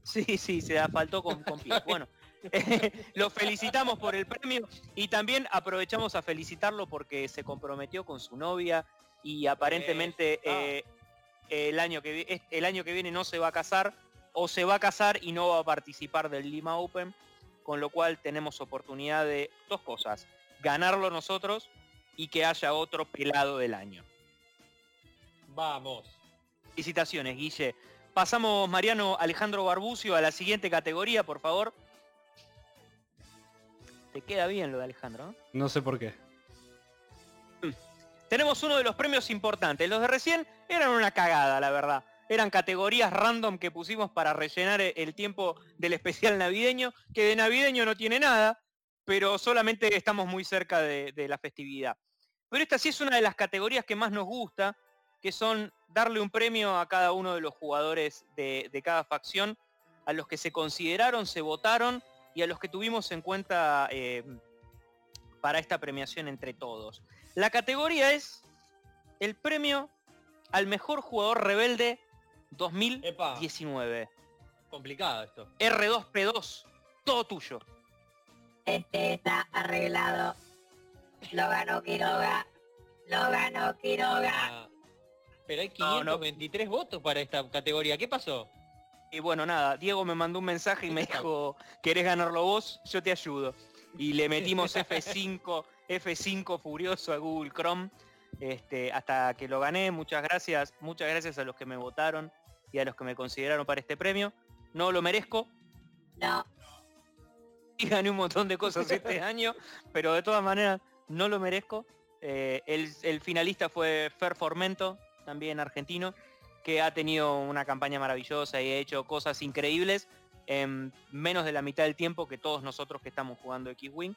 Sí, sí, se asfaltó con, con pies. Bueno, lo felicitamos por el premio y también aprovechamos a felicitarlo porque se comprometió con su novia y aparentemente eh, el, año que, el año que viene no se va a casar o se va a casar y no va a participar del Lima Open, con lo cual tenemos oportunidad de dos cosas, ganarlo nosotros y que haya otro pelado del año. Vamos. Felicitaciones, Guille. Pasamos, Mariano Alejandro Barbucio, a la siguiente categoría, por favor. Te queda bien lo de Alejandro, ¿no? No sé por qué. Tenemos uno de los premios importantes. Los de recién eran una cagada, la verdad. Eran categorías random que pusimos para rellenar e- el tiempo del especial navideño, que de navideño no tiene nada, pero solamente estamos muy cerca de, la festividad. Pero esta sí es una de las categorías que más nos gusta, que son darle un premio a cada uno de los jugadores de, de cada facción, a los que se consideraron, se votaron y a los que tuvimos en cuenta eh, para esta premiación entre todos. La categoría es el premio al mejor jugador rebelde 2019. Complicado esto. R2P2, todo tuyo. Este está arreglado. Lo ganó Quiroga. Lo ganó Quiroga. Ah, pero hay No, no. 523 votos para esta categoría. ¿Qué pasó? Y bueno, nada, Diego me mandó un mensaje y me dijo, ¿querés ganarlo vos? Yo te ayudo. Y le metimos F5, F5 furioso a Google Chrome, este, hasta que lo gané. Muchas gracias, muchas gracias a los que me votaron y a los que me consideraron para este premio. No lo merezco, No. y gané un montón de cosas este año, pero de todas maneras no lo merezco. Eh, el, el finalista fue Fer Formento, también argentino, que ha tenido una campaña maravillosa y ha hecho cosas increíbles en menos de la mitad del tiempo que todos nosotros que estamos jugando X-Wing.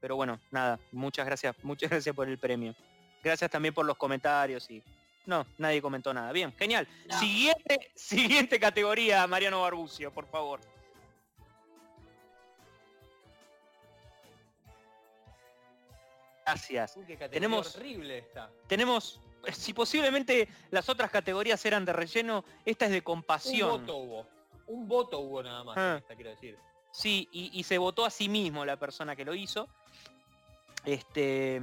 Pero bueno, nada, muchas gracias, muchas gracias por el premio. Gracias también por los comentarios y... No, nadie comentó nada. Bien, genial. No. Siguiente, siguiente categoría, Mariano Barbucio, por favor. Gracias. Uy, qué categoría Tenemos- horrible esta. Tenemos, eh, si posiblemente las otras categorías eran de relleno, esta es de Un compasión. voto hubo. Un voto hubo nada más. Ah. esta, quiero decir. Sí, y, y se votó a sí mismo la persona que lo hizo. Este,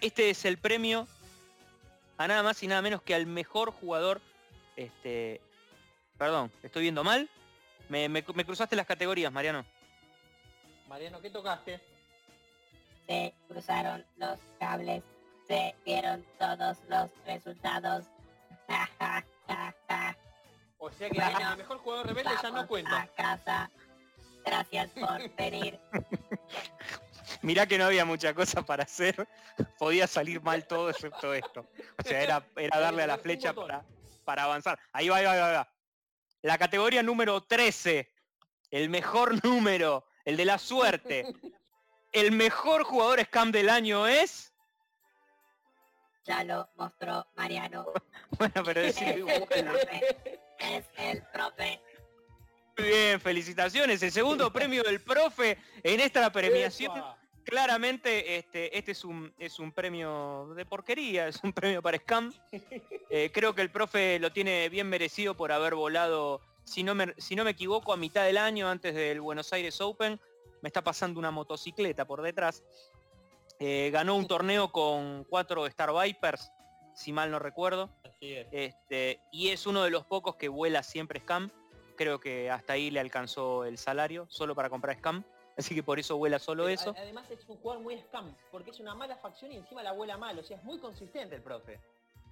este es el premio a nada más y nada menos que al mejor jugador. Este, perdón, estoy viendo mal. Me, me- me cruzaste las categorías, Mariano. Mariano, ¿qué tocaste? Se cruzaron los cables. Se vieron todos los resultados. O sea que Bueno, el mejor jugador rebelde ya no cuenta. a casa. Gracias por venir. Mirá que no había mucha cosa para hacer. Podía salir mal todo excepto esto. O sea, era, era darle a la flecha para, para avanzar. Ahí va, ahí va, ahí va. La categoría número 13. El mejor número. El de la suerte. El mejor jugador scam del año es... Ya lo mostró Mariano. Bueno, pero Es el profe. Es el profe. Muy bien, felicitaciones. El segundo premio del profe en esta premiación. ¡Epa! Claramente este, este es, un, es un premio de porquería, es un premio para Scam. Eh, creo que el profe lo tiene bien merecido por haber volado, si no, me, si no me equivoco, a mitad del año antes del Buenos Aires Open. Me está pasando una motocicleta por detrás. Eh, ganó un torneo con cuatro Star Vipers, si mal no recuerdo. Así es. Este, y es uno de los pocos que vuela siempre Scam. Creo que hasta ahí le alcanzó el salario, solo para comprar Scam. Así que por eso vuela solo Pero eso. Además es un jugador muy scam, porque es una mala facción y encima la abuela mal, o sea, es muy consistente el profe.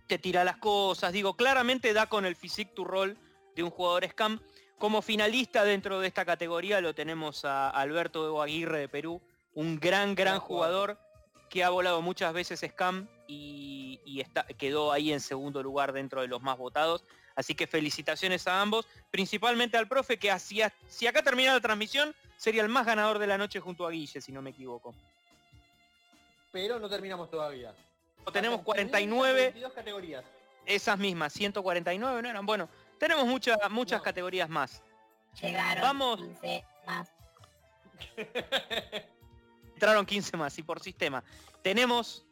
te tira las cosas. Digo, claramente da con el physique to roll de un jugador scam. Como finalista dentro de esta categoría lo tenemos a Alberto Evo Aguirre de Perú, un gran, gran jugador. jugador que ha volado muchas veces Scam y, y está, quedó ahí en segundo lugar dentro de los más votados. Así que felicitaciones a ambos, principalmente al profe que hacía, si acá termina la transmisión, sería el más ganador de la noche junto a Guille, si no me equivoco. Pero no terminamos todavía. Tenemos Faltan 49, 22 categorías. esas mismas, 149 no eran. Bueno, tenemos muchas muchas No. categorías más. Llegaron Vamos. 15 más. Entraron 15 más y por sistema. Tenemos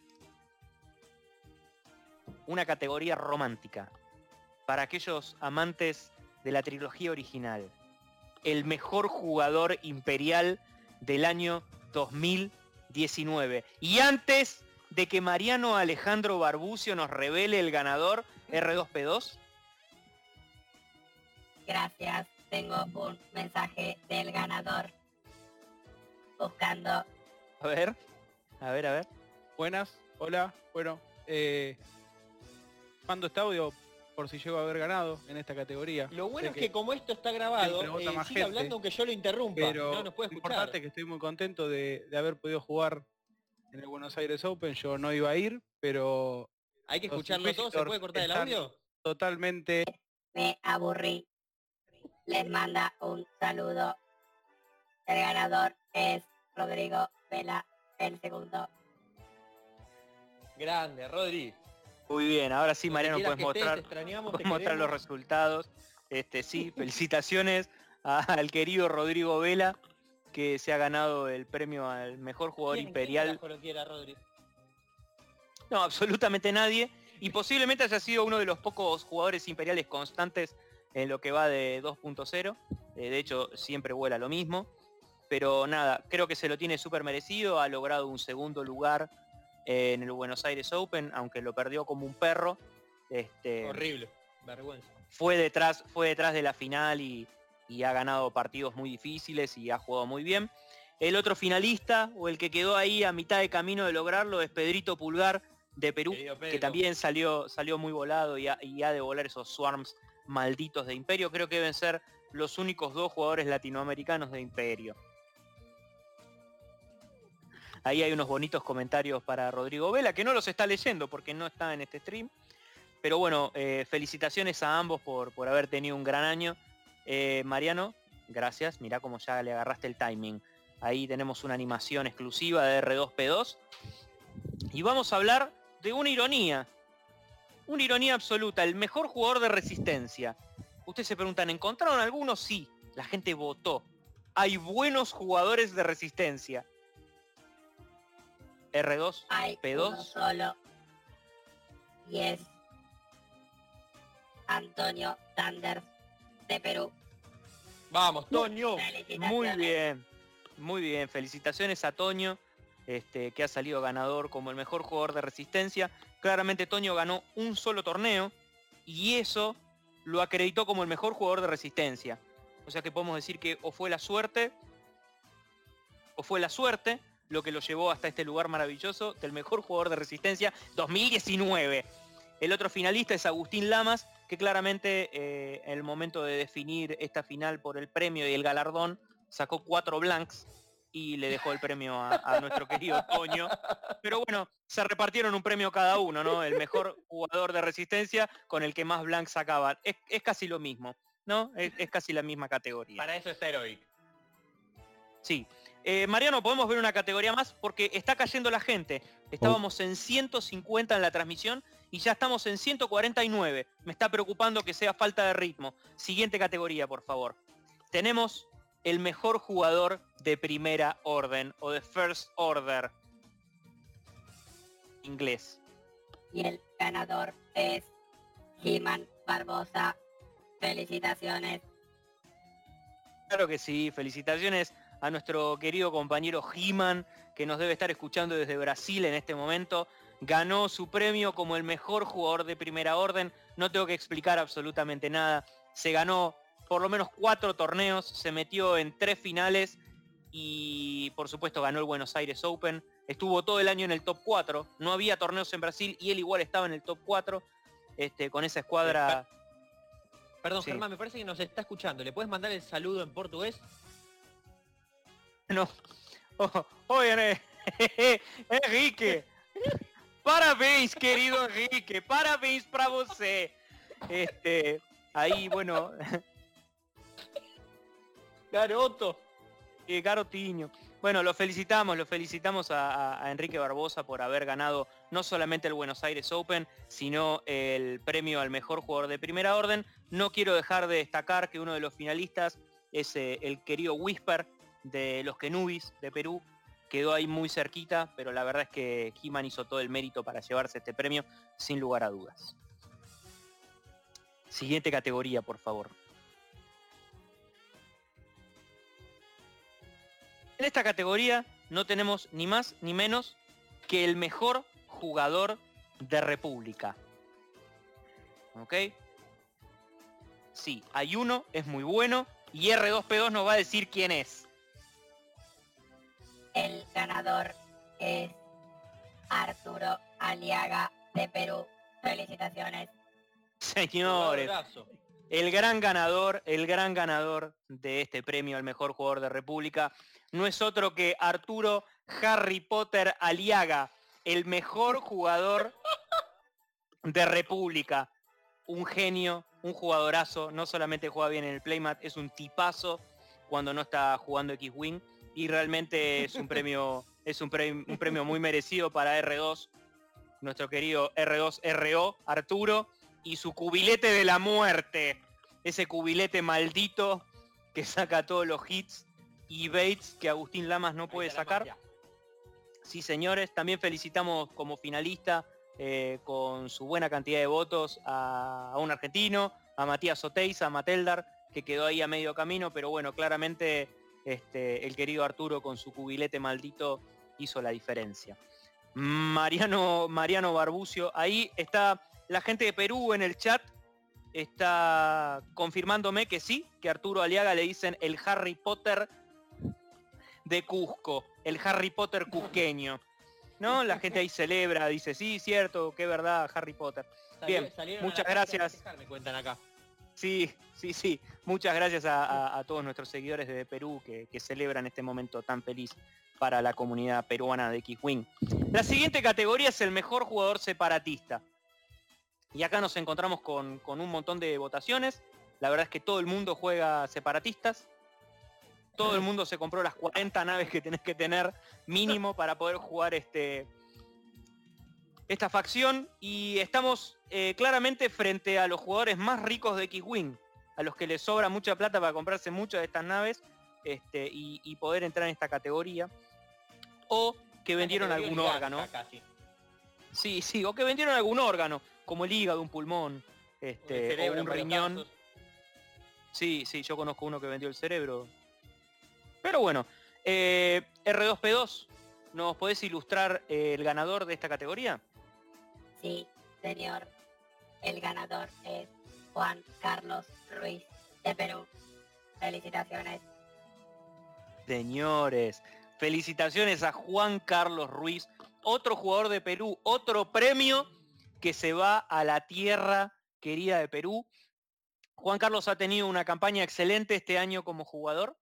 una categoría romántica para aquellos amantes de la trilogía original. El mejor jugador imperial del año 2019. Y antes de que Mariano Alejandro Barbucio nos revele el ganador R2P2, Gracias. Tengo un mensaje del ganador. Buscando. a ver, a ver, a ver. Buenas, hola, bueno, eh, mando este audio por si llego a haber ganado en esta categoría. Lo bueno Sé es que como esto está grabado, eh, sigue gente, hablando aunque yo lo interrumpa. pero no nos puede lo escuchar. importante es que estoy muy contento de, de haber podido jugar en el Buenos Aires Open. Yo no iba a ir, pero Hay que escucharlo todo. ¿Se puede cortar el audio? totalmente Me aburrí. Les manda un saludo. El ganador es Rodrigo Vela, el segundo. Grande, Rodri. Muy bien, ahora sí Mariano puedes mostrar Puedes mostrar los resultados. Este sí, felicitaciones al querido Rodrigo Vela, que se ha ganado el premio al mejor jugador ¿Quién- quién imperial. carajo lo quiera, Rodri? No, absolutamente nadie. Y posiblemente haya sido uno de los pocos jugadores imperiales constantes en lo que va de 2.0. Eh, de hecho, siempre vuela lo mismo. Pero nada, creo que se lo tiene súper merecido. Ha logrado un segundo lugar eh, en el Buenos Aires Open, aunque lo perdió como un perro. Este, Horrible. Vergüenza. fue detrás, fue detrás de la final y, y ha ganado partidos muy difíciles y ha jugado muy bien. El otro finalista, o el que quedó ahí a mitad de camino de lograrlo, es Pedrito Pulgar de Perú, que también salió, salió muy volado y ha, y ha de volar esos swarms malditos de Imperio. Creo que deben ser los únicos dos jugadores latinoamericanos de Imperio. Ahí hay unos bonitos comentarios para Rodrigo Vela, que no los está leyendo porque no está en este stream. Pero bueno, eh, felicitaciones a ambos por, por haber tenido un gran año. Eh, Mariano, gracias. Mirá cómo ya le agarraste el timing. Ahí tenemos una animación exclusiva de R2P2. Y vamos a hablar de una ironía. Una ironía absoluta. El mejor jugador de resistencia. Ustedes se preguntan, ¿encontraron algunos? Sí. La gente votó. Hay buenos jugadores de resistencia. R2, Hay P2. uno solo. Y es Antonio Sanders de Perú. Vamos, Toño. Muy bien, muy bien. Felicitaciones a Toño, este, que ha salido ganador como el mejor jugador de resistencia. Claramente Toño ganó un solo torneo y eso lo acreditó como el mejor jugador de resistencia. O sea que podemos decir que o fue la suerte, o fue la suerte lo que lo llevó hasta este lugar maravilloso del mejor jugador de resistencia 2019. El otro finalista es Agustín Lamas, que claramente eh, en el momento de definir esta final por el premio y el galardón, sacó cuatro blanks y le dejó el premio a, a nuestro querido Toño. Pero bueno, se repartieron un premio cada uno, ¿no? El mejor jugador de resistencia con el que más blanks sacaban. Es, es casi lo mismo, ¿no? Es, es casi la misma categoría. Para eso está Heroic. Sí. Eh, Mariano, podemos ver una categoría más porque está cayendo la gente. Estábamos en 150 en la transmisión y ya estamos en 149. Me está preocupando que sea falta de ritmo. Siguiente categoría, por favor. Tenemos el mejor jugador de primera orden o de first order. Inglés. Y el ganador es Jiman Barbosa. Felicitaciones. Claro que sí, felicitaciones a nuestro querido compañero He-Man, que nos debe estar escuchando desde Brasil en este momento. Ganó su premio como el mejor jugador de primera orden. No tengo que explicar absolutamente nada. Se ganó por lo menos cuatro torneos, se metió en tres finales y por supuesto ganó el Buenos Aires Open. Estuvo todo el año en el top 4. No había torneos en Brasil y él igual estaba en el top 4 este, con esa escuadra. Perdón, Sí. Germán, me parece que nos está escuchando. ¿Le puedes mandar el saludo en portugués? No. Oh, né? Enrique. Parabéns, querido Enrique. Parabéns para você. Este, ahí, bueno. Garoto. Eh, garotiño. Bueno, lo felicitamos, lo felicitamos a Enrique Barbosa por haber ganado no solamente el Buenos Aires Open, sino el premio al mejor jugador de primera orden. No quiero dejar de destacar que uno de los finalistas es eh, el querido Whisper de los Kenubis de Perú. Quedó ahí muy cerquita, pero la verdad es que He-Man hizo todo el mérito para llevarse este premio sin lugar a dudas. Siguiente categoría, por favor. En esta categoría no tenemos ni más ni menos que el mejor jugador de República. ¿Ok? Sí, hay uno, es muy bueno, y R2P2 nos va a decir quién es. El ganador es Arturo Aliaga de Perú. Felicitaciones. Señores, el gran ganador, el gran ganador de este premio al mejor jugador de República, no es otro que Arturo Harry Potter Aliaga, el mejor jugador de República. Un genio, un jugadorazo, no solamente juega bien en el playmat, es un tipazo cuando no está jugando X-Wing y realmente es un premio, es un premio, un premio muy merecido para R2, nuestro querido R2RO, Arturo, y su cubilete de la muerte. Ese cubilete maldito que saca todos los hits y baits que Agustín Lamas no puede sacar. magia. Sí, señores, también felicitamos como finalista eh, con su buena cantidad de votos a, a un argentino, a Matías Oteiza, a Mateldar, que quedó ahí a medio camino, pero bueno, claramente este, el querido Arturo con su cubilete maldito hizo la diferencia. Mariano, Mariano Barbucio, ahí está la gente de Perú en el chat, está confirmándome que sí, que Arturo Aliaga le dicen el Harry Potter de Cusco, el Harry Potter cusqueño. ¿No? La gente ahí celebra, dice, sí, cierto, qué verdad, Harry Potter. Salió- Bien, muchas gracias. festejar, me cuentan acá. Sí, sí, sí. Muchas gracias a, todos nuestros seguidores de Perú que, que celebran este momento tan feliz para la comunidad peruana de X-Wing. La siguiente categoría es el mejor jugador separatista. Y acá nos encontramos con, con un montón de votaciones. La verdad es que todo el mundo juega separatistas. Todo el mundo se compró las 40 naves que tenés que tener mínimo para poder jugar este, esta facción y estamos eh, claramente frente a los jugadores más ricos de X-Wing, a los que les sobra mucha plata para comprarse muchas de estas naves este, y, y poder entrar en esta categoría. O que vendieron algún órgano. Casi. Sí, sí, o que vendieron algún órgano, como el hígado, un pulmón, este, cerebro o un riñón. casos. Sí, sí, yo conozco uno que vendió el cerebro. Pero bueno, eh, R2P2, ¿nos podés ilustrar eh, el ganador de esta categoría? Sí, señor. El ganador es Juan Carlos Ruiz de Perú. Felicitaciones. Señores, felicitaciones a Juan Carlos Ruiz, otro jugador de Perú, otro premio que se va a la tierra querida de Perú. Juan Carlos ha tenido una campaña excelente este año como jugador.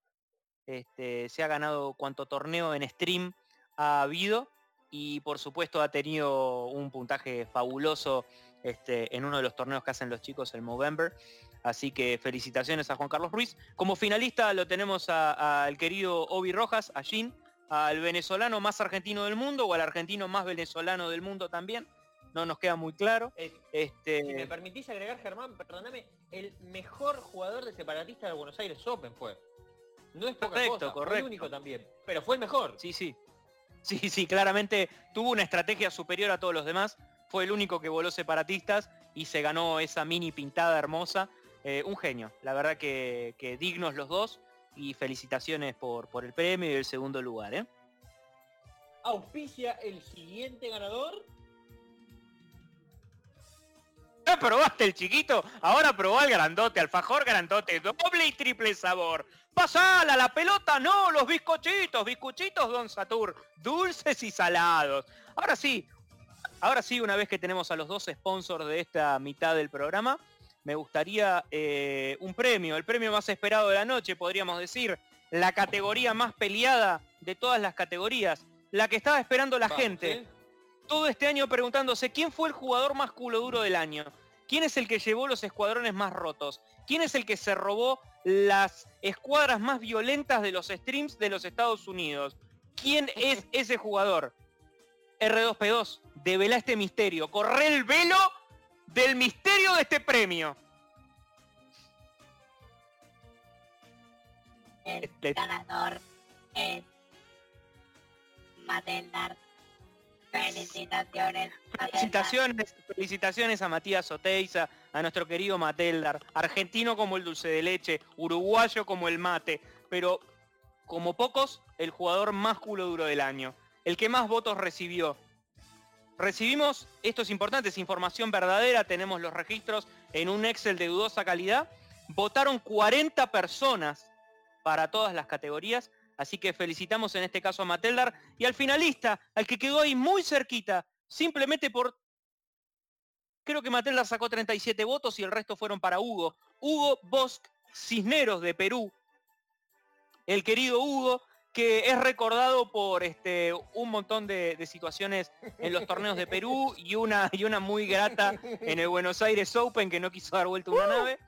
Este, se ha ganado cuanto torneo en stream ha habido y por supuesto ha tenido un puntaje fabuloso este, en uno de los torneos que hacen los chicos, el Movember. Así que felicitaciones a Juan Carlos Ruiz. Como finalista lo tenemos al querido Obi Rojas, a Jin, al venezolano más argentino del mundo o al argentino más venezolano del mundo también. No nos queda muy claro. Eh, Este, Si me permitís agregar, Germán, perdóname, el mejor jugador de separatista de Buenos Aires Open fue. No es poca Correcto, cosa, fue correcto. el único también, pero fue el mejor. Sí, sí. Sí, sí, claramente tuvo una estrategia superior a todos los demás. Fue el único que voló separatistas y se ganó esa mini pintada hermosa. Eh, un genio. La verdad que, que dignos los dos. Y felicitaciones por, por el premio y el segundo lugar. ¿eh? Auspicia el siguiente ganador. ¿Ya probaste el chiquito? Ahora probá el grandote, alfajor grandote, doble y triple sabor. Pasala, la pelota no, los bizcochitos, bizcochitos Don Satur, dulces y salados. Ahora sí, ahora sí, una vez que tenemos a los dos sponsors de esta mitad del programa, me gustaría eh, un premio, el premio más esperado de la noche, podríamos decir, la categoría más peleada de todas las categorías. la que estaba esperando la Vamos, gente. ¿eh? Todo este año preguntándose quién fue el jugador más culo duro del año. ¿Quién es el que llevó los escuadrones más rotos? ¿Quién es el que se robó las escuadras más violentas de los streams de los Estados Unidos? ¿Quién es ese jugador? R2P2, devela este misterio. Corre el velo del misterio de este premio. El Este- ganador es Mateldar. Felicitaciones. Felicitaciones, felicitaciones a Matías Oteiza, a nuestro querido Mateldar, argentino como el dulce de leche, uruguayo como el mate, pero como pocos, el jugador más culo duro del año, el que más votos recibió. Recibimos, esto es importante, es información verdadera, tenemos los registros en un Excel de dudosa calidad, votaron 40 personas para todas las categorías, así que felicitamos en este caso a Mateldar y al finalista, al que quedó ahí muy cerquita, simplemente por... Creo que Mateldar sacó 37 votos y el resto fueron para Hugo. Hugo Bosch Cisneros de Perú. El querido Hugo, que es recordado por este, un montón de, de situaciones en los torneos de Perú y una, y una muy grata en el Buenos Aires Open que no quiso dar vuelta una nave.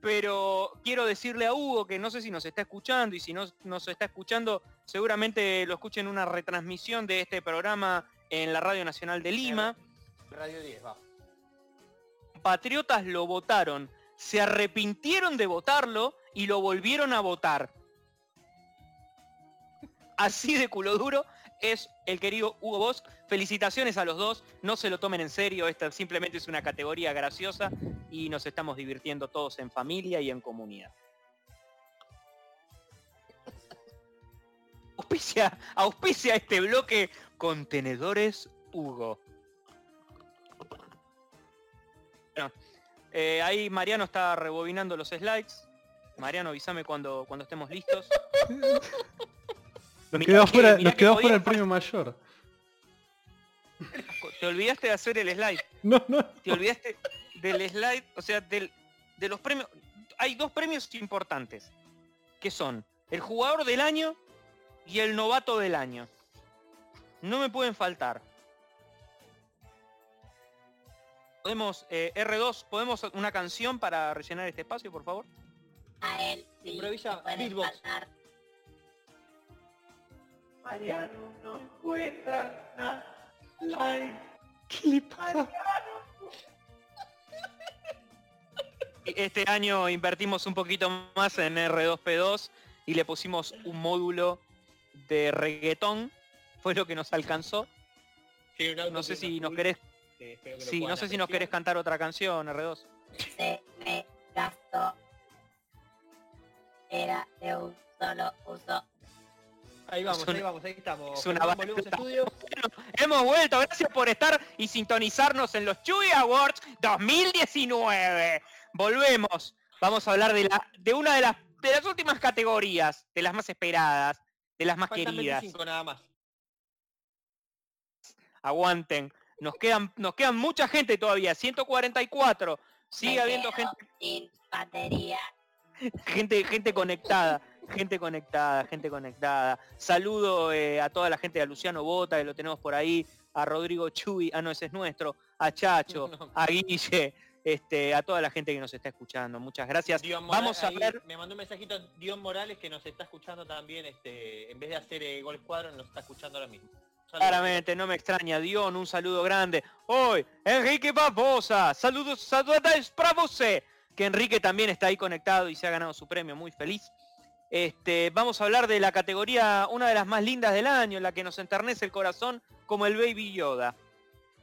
Pero quiero decirle a Hugo que no sé si nos está escuchando y si no nos está escuchando, seguramente lo escuchen en una retransmisión de este programa en la Radio Nacional de Lima. Radio 10, va. Patriotas lo votaron, se arrepintieron de votarlo y lo volvieron a votar. Así de culo duro es el querido Hugo Bosch. Felicitaciones a los dos, no se lo tomen en serio, esta simplemente es una categoría graciosa y nos estamos divirtiendo todos en familia y en comunidad. Auspicia, auspicia este bloque Contenedores Hugo. Bueno, eh, ahí Mariano está rebobinando los slides. Mariano, avísame cuando, cuando estemos listos. Quedó que- fuera, nos que quedó fuera el premio mayor. Te olvidaste de hacer el slide. No, no. Te olvidaste del slide, o sea, del, de los premios. Hay dos premios importantes, que son el jugador del año y el novato del año. No me pueden faltar. Podemos, eh, R2, ¿podemos una canción para rellenar este espacio, por favor? A él sí Improvisa le pueden beatbox. faltar. ¿Qué le pasa? Este año invertimos un poquito más en R2P2 y le pusimos un módulo de reggaetón. Fue lo que nos alcanzó. No sé si nos querés, sí, no sé si nos querés cantar otra canción, R2. Se me gastó. Era de un solo uso. Ahí vamos, Es una- ahí vamos, ahí estamos. es una volvemos. Hemos vuelto, gracias por estar y sintonizarnos en los Chewy Awards 2019. Volvemos. Vamos a hablar de la de una de las de las últimas categorías, de las más esperadas, de las más Faltan queridas. 25 nada más. Aguanten. Nos quedan nos quedan mucha gente todavía, 144. Sigue Me habiendo gente Sin batería. gente, gente conectada, gente conectada, gente conectada. Saludo eh, a toda la gente, a Luciano Bota, que lo tenemos por ahí, a Rodrigo Chuy, ah no, ese es nuestro, a Chacho, No. a Guille, este, a toda la gente que nos está escuchando. Muchas gracias. Vamos a ver, Me mandó un mensajito Dion Morales que nos está escuchando también, este, en vez de hacer eh, Gol Squadron, nos está escuchando ahora mismo. Saludos. claramente, no me extraña, Dion, un saludo grande. Hoy, Enrique Barbosa, saludos, saludos para você, que Enrique también está ahí conectado y se ha ganado su premio, muy feliz. Este, vamos a hablar de la categoría, una de las más lindas del año, la que nos enternece el corazón como el Baby Yoda.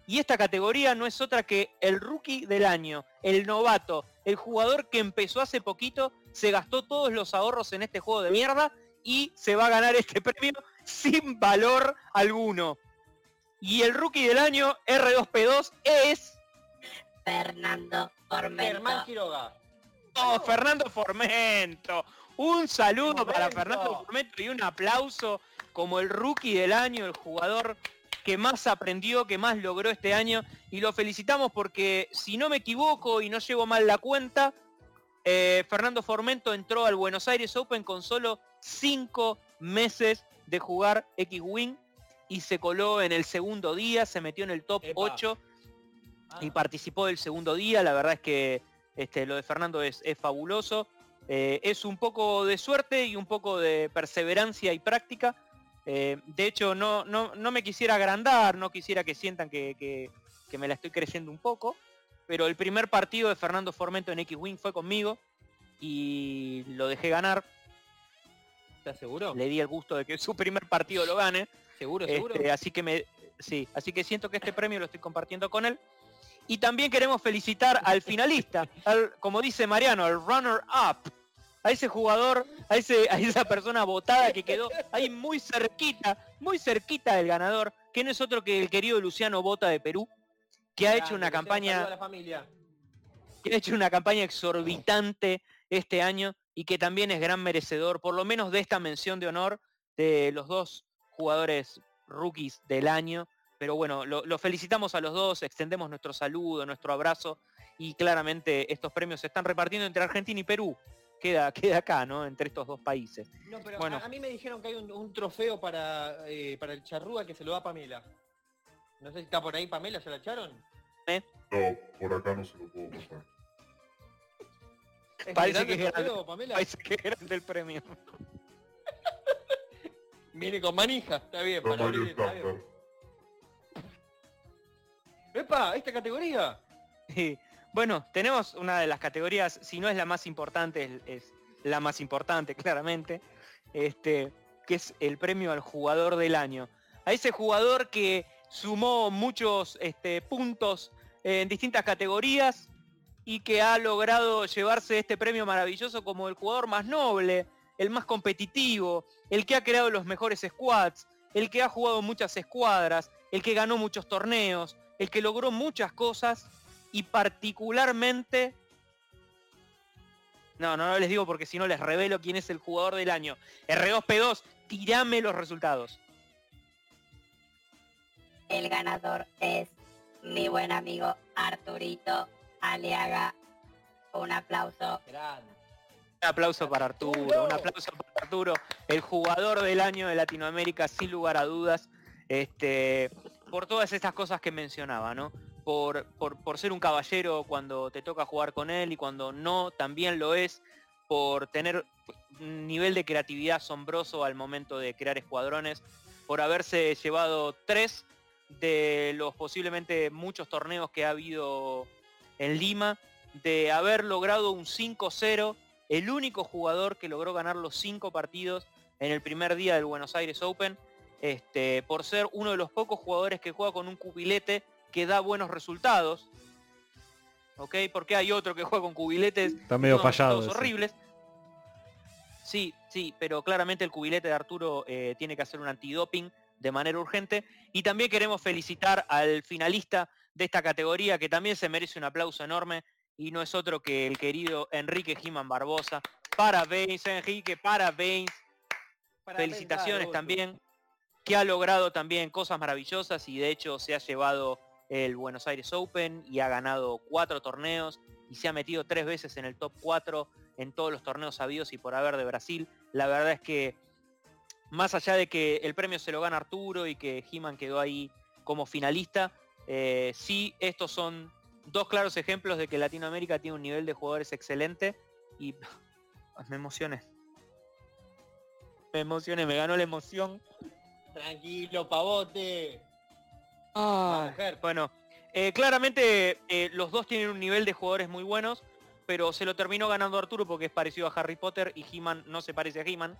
Y esta categoría no es otra que el rookie del año, el novato, el jugador que empezó hace poquito, se gastó todos los ahorros en este juego de mierda y se va a ganar este premio sin valor alguno. Y el rookie del año, R2P2, es Fernando Formento. Germán Quiroga. oh, Fernando Formento. Un saludo para. Fernando Formento y un aplauso como el rookie del año, el jugador que más aprendió, que más logró este año. Y lo felicitamos porque, si no me equivoco y no llevo mal la cuenta, eh, Fernando Formento entró al Buenos Aires Open con solo cinco meses de jugar X-Wing. y se coló en el segundo día, se metió en el top Epa. 8 y Ah, participó del segundo día. La verdad es que este, lo de Fernando es, es fabuloso. Eh, es un poco de suerte y un poco de perseverancia y práctica. Eh, de hecho, no, no, no me quisiera agrandar, no quisiera que sientan que, que- que me la estoy creyendo un poco. Pero el primer partido de Fernando Formento en X-Wing fue conmigo y lo dejé ganar. ¿Estás seguro? Le di el gusto de que su primer partido lo gane. ¿Seguro, seguro? Este, así que me sí, así que siento que este premio lo estoy compartiendo con él. Y también queremos felicitar al finalista, al, como dice Mariano, al runner up, a ese jugador, a ese, a esa persona votada que quedó ahí muy cerquita, muy cerquita del ganador, que no es otro que el querido Luciano Bota de Perú, que ha hecho una campaña que ha hecho una campaña exorbitante este año y que también es gran merecedor, por lo menos de esta mención de honor de los dos jugadores rookies del año. Pero bueno, lo, lo felicitamos a los dos, extendemos nuestro saludo, nuestro abrazo y claramente estos premios se están repartiendo entre Argentina y Perú. Queda, queda acá, ¿no? Entre estos dos países. No, pero Bueno. a, a mí me dijeron que hay un, un trofeo para, eh, para el charrúa que se lo da a Pamela. No sé si está por ahí Pamela, ¿se la echaron? No, por acá no se lo puedo pasar. ¿Es Parece grande que el es grande. trofeo, Pamela? Parece que era el premio. Viene con manija, está bien, No para abrir, está bien. Stamper. ¡Epa! ¿Esta categoría? Bueno, tenemos una de las categorías, si no es la más importante, es, la más importante, claramente, este, que es el premio al jugador del año. A ese jugador que sumó muchos este, puntos en distintas categorías y que ha logrado llevarse este premio maravilloso como el jugador más noble, el más competitivo, el que ha creado los mejores squads, el que ha jugado muchas escuadras, el que ganó muchos torneos, el que logró muchas cosas y particularmente... No, no, no les digo porque si no les revelo quién es el jugador del año. R2P2, tirame los resultados. El ganador es mi buen amigo Arturito Aliaga. Un aplauso. Un aplauso para Arturo, un aplauso para Arturo, el jugador del año de Latinoamérica sin lugar a dudas, este, por todas estas cosas que mencionaba, ¿no? Por, por, ser un caballero cuando te toca jugar con él y cuando no, también lo es, por tener un nivel de creatividad asombroso al momento de crear escuadrones, por haberse llevado tres de los posiblemente muchos torneos que ha habido en Lima, de haber logrado un 5-0 el único jugador que logró ganar los cinco partidos en el primer día del Buenos Aires Open, este, por ser uno de los pocos jugadores que juega con un cubilete que da buenos resultados. ¿Ok? Porque hay otro que juega con cubiletes Está medio fallado. horribles. Sí, sí, pero claramente el cubilete de Arturo eh, tiene que hacer un antidoping de manera urgente. Y también queremos felicitar al finalista de esta categoría, que también se merece un aplauso enorme, y no es otro que el querido Enrique Giman Barbosa. Parabéns, Enrique, parabéns. Para Felicitaciones pensar, también, que ha logrado también cosas maravillosas y de hecho se ha llevado el Buenos Aires Open y ha ganado cuatro torneos y se ha metido tres veces en el top 4 en todos los torneos sabidos y por haber de Brasil. La verdad es que más allá de que el premio se lo gana Arturo y que He-Man quedó ahí como finalista, eh, sí estos son dos claros ejemplos de que Latinoamérica tiene un nivel de jugadores excelente y me emocioné. Me emocioné, me ganó la emoción. Tranquilo, pavote. Ah, mujer. bueno, eh, claramente eh, los dos tienen un nivel de jugadores muy buenos, pero se lo terminó ganando Arturo porque es parecido a Harry Potter y He-Man no se parece a He-Man.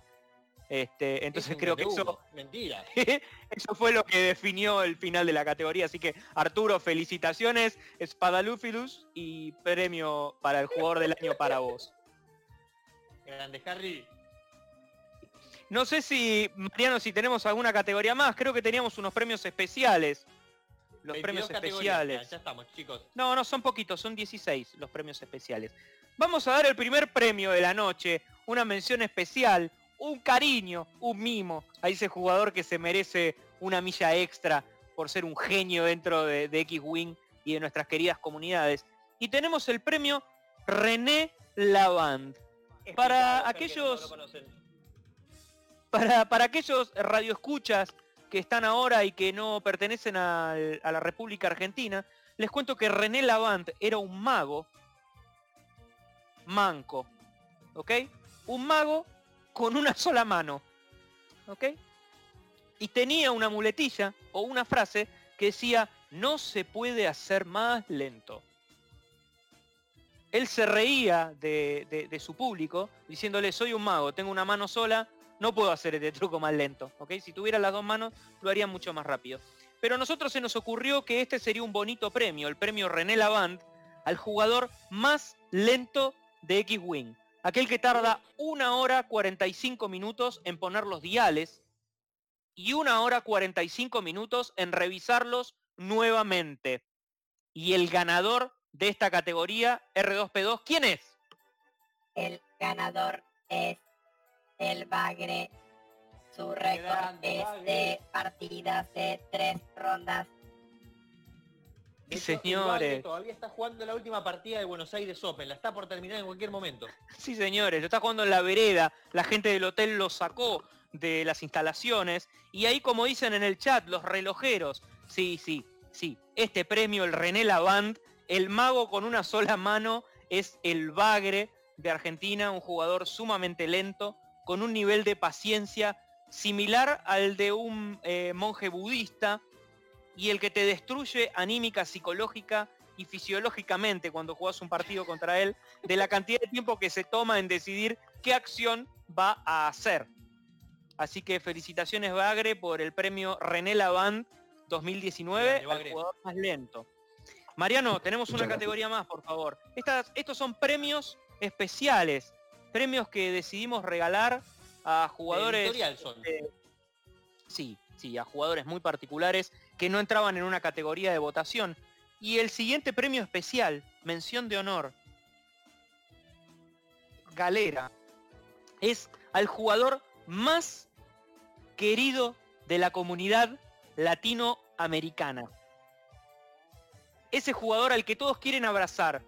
Este, entonces Es creo que eso. Mentira. eso fue lo que definió el final de la categoría. Así que Arturo, felicitaciones, Espadalúfilus y premio para el jugador del año para vos. Grande Harry. No sé si, Mariano, si tenemos alguna categoría más. Creo que teníamos unos premios especiales. Los 22 premios especiales. Ya, estamos, chicos. No, no, son poquitos, son 16 los premios especiales. Vamos a dar el primer premio de la noche, una mención especial, un cariño, un mimo a ese jugador que se merece una milla extra por ser un genio dentro de, de X-Wing y de nuestras queridas comunidades. Y tenemos el premio René Lavand. Para aquellos- no. Para, para aquellos radioescuchas que están ahora y que no pertenecen a la República Argentina, les cuento que René Lavant era un mago manco, ¿ok? Un mago con una sola mano, ¿ok? Y tenía una muletilla o una frase que decía, no se puede hacer más lento. Él se reía de- de su público diciéndole, soy un mago, tengo una mano sola, no puedo hacer este truco más lento, ¿ok? Si tuviera las dos manos, lo haría mucho más rápido. Pero a nosotros se nos ocurrió que este sería un bonito premio, el premio René Lavant, al jugador más lento de X-Wing. Aquel que tarda una hora 45 minutos en poner los diales y una hora 45 minutos en revisarlos nuevamente. Y el ganador de esta categoría R2P2, ¿quién es? El ganador es el Bagre. Su récord es de partidas de tres rondas. Sí, señores. Todavía está jugando la última partida de Buenos Aires Open. La está por terminar en cualquier momento. Sí, señores, lo está jugando en la vereda. La gente del hotel lo sacó de las instalaciones. Y ahí, como dicen en el chat, los relojeros. Sí, sí, sí. Este premio, el René Lavant, el mago con una sola mano, es el Bagre de Argentina, un jugador sumamente lento, con un nivel de paciencia similar al de un eh, monje budista y el que te destruye anímica, psicológica y fisiológicamente cuando jugás un partido contra él, de la cantidad de tiempo que se toma en decidir qué acción va a hacer. Así que felicitaciones Bagre por el premio René Lavant 2019 Grande, al jugador más lento. Mariano, tenemos una categoría más, por favor. Estas, estos son premios especiales, premios que decidimos regalar a jugadores son. eh, sí, sí, a jugadores muy particulares que no entraban en una categoría de votación. Y el siguiente premio especial, mención de honor, Galera, es al jugador más querido de la comunidad latinoamericana. Ese jugador al que todos quieren abrazar,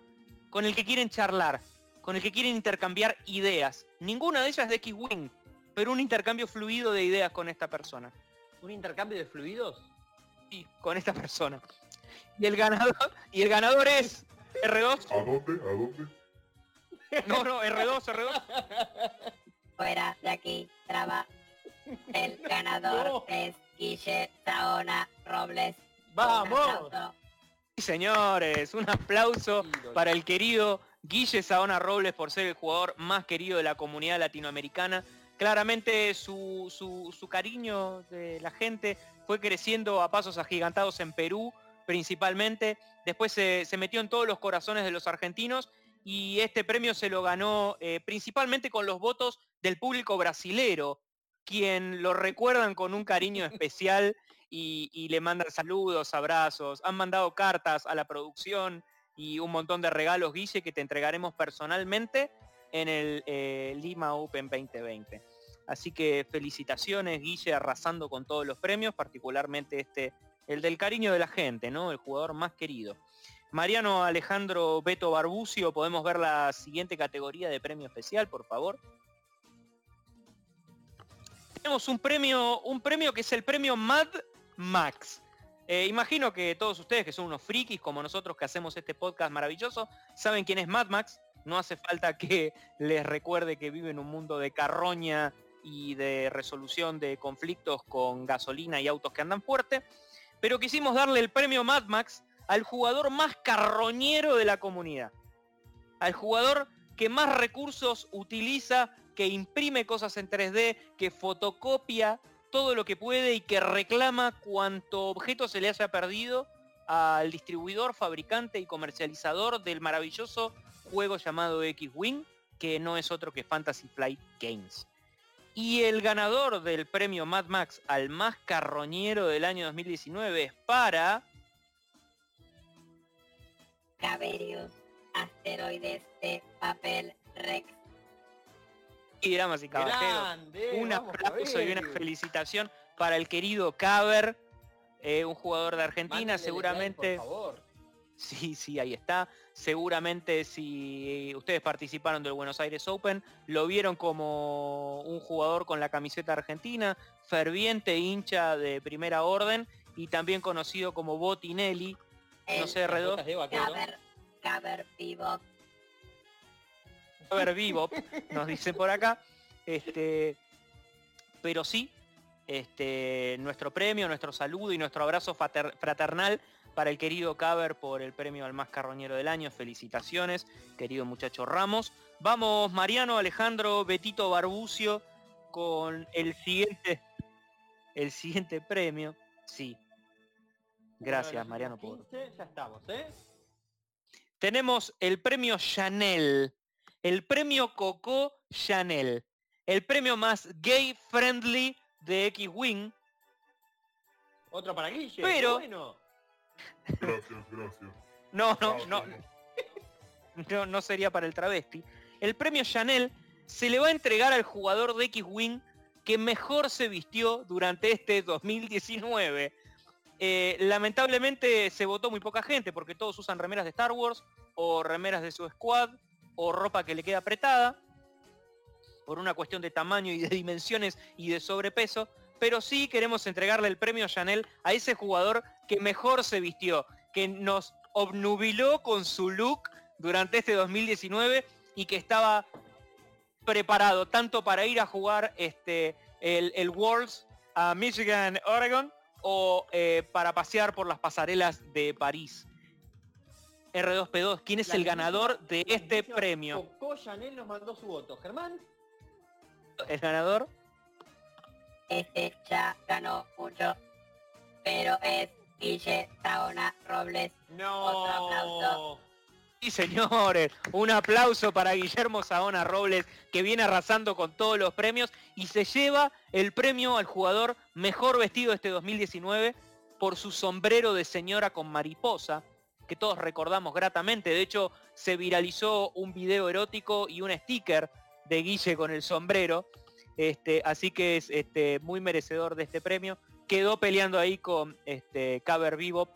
con el que quieren charlar, con el que quieren intercambiar ideas. Ninguna de ellas de X-Wing, pero un intercambio fluido de ideas con esta persona. ¿Un intercambio de fluidos? Sí, con esta persona. Y el ganador, y el ganador es R2. ¿A dónde? ¿A dónde? No, no, R2, R2. Fuera de aquí, traba. El ganador No. es Guille Saona Robles. ¡Vamos! Sí, señores, un aplauso para el querido Guille Saona Robles por ser el jugador más querido de la comunidad latinoamericana. Claramente su, su- su cariño de la gente fue creciendo a pasos agigantados en Perú principalmente. Después se, se metió en todos los corazones de los argentinos y este premio se lo ganó eh, principalmente con los votos del público brasilero, quien lo recuerdan con un cariño especial y, y le mandan saludos, abrazos, han mandado cartas a la producción y un montón de regalos, Guille, que te entregaremos personalmente en el eh, Lima Open 2020. Así que felicitaciones, Guille, arrasando con todos los premios, particularmente este, el del cariño de la gente, ¿no? El jugador más querido. Mariano Alejandro Beto Barbucio, podemos ver la siguiente categoría de premio especial, por favor. Tenemos un premio, un premio que es el premio Mad Max. Eh, imagino que todos ustedes que son unos frikis como nosotros que hacemos este podcast maravilloso, saben quién es Mad Max. No hace falta que les recuerde que vive en un mundo de carroña y de resolución de conflictos con gasolina y autos que andan fuerte. Pero quisimos darle el premio Mad Max al jugador más carroñero de la comunidad. Al jugador que más recursos utiliza, que imprime cosas en 3D, que fotocopia todo lo que puede y que reclama cuanto objeto se le haya perdido al distribuidor, fabricante y comercializador del maravilloso juego llamado X-Wing, que no es otro que Fantasy Flight Games. Y el ganador del premio Mad Max al más carroñero del año 2019 es para... Caberius, asteroides de papel Rex. Y damas y caballeros, ¡Grande! un aplauso y una felicitación para el querido Caber, eh, un jugador de Argentina, like, seguramente por favor. Sí, sí, ahí está. Seguramente si ustedes participaron del Buenos Aires Open, lo vieron como un jugador con la camiseta argentina, ferviente hincha de primera orden y también conocido como Botinelli. No sé, R2, Botas de vaquero. Caber, Caber Vivo. Ver vivo, nos dicen por acá. Este, pero sí, este, nuestro premio, nuestro saludo y nuestro abrazo frater- fraternal para el querido Caber por el premio al más carroñero del año. Felicitaciones, querido muchacho Ramos. Vamos, Mariano, Alejandro, Betito Barbucio, con el siguiente, el siguiente premio. Sí. Gracias, Mariano, los por, 15, ya estamos, ¿eh? tenemos el premio Chanel, el premio Coco Chanel, el premio más gay friendly de X-Wing. Otro para Guille. Pero- bueno. Gracias, gracias. No, no, no, no sería para el travesti. El premio Chanel se le va a entregar al jugador de X-Wing que mejor se vistió durante este 2019. Eh, lamentablemente se votó muy poca gente porque todos usan remeras de Star Wars o remeras de su squad o ropa que le queda apretada por una cuestión de tamaño y de dimensiones y de sobrepeso, pero sí queremos entregarle el premio Chanel a ese jugador que mejor se vistió, que nos obnubiló con su look durante este 2019 y que estaba preparado tanto para ir a jugar este, el, el Worlds a Michigan, Oregon, o eh, para pasear por las pasarelas de París. R2P2, ¿quién es La el ganador de este premio? Coco Chanel nos mandó su voto. Germán, El ganador, Este ya ganó mucho. Pero es Guille Saona Robles. Otro aplauso. no. Sí, señores, un aplauso para Guillermo Saona Robles, que viene arrasando con todos los premios y se lleva el premio al jugador mejor vestido de este 2019 por su sombrero de señora con mariposa, que todos recordamos gratamente. De hecho, se viralizó un video erótico y un sticker de Guille con el sombrero. Este, así que es este, muy merecedor de este premio. Quedó peleando ahí con este, Caber Vivo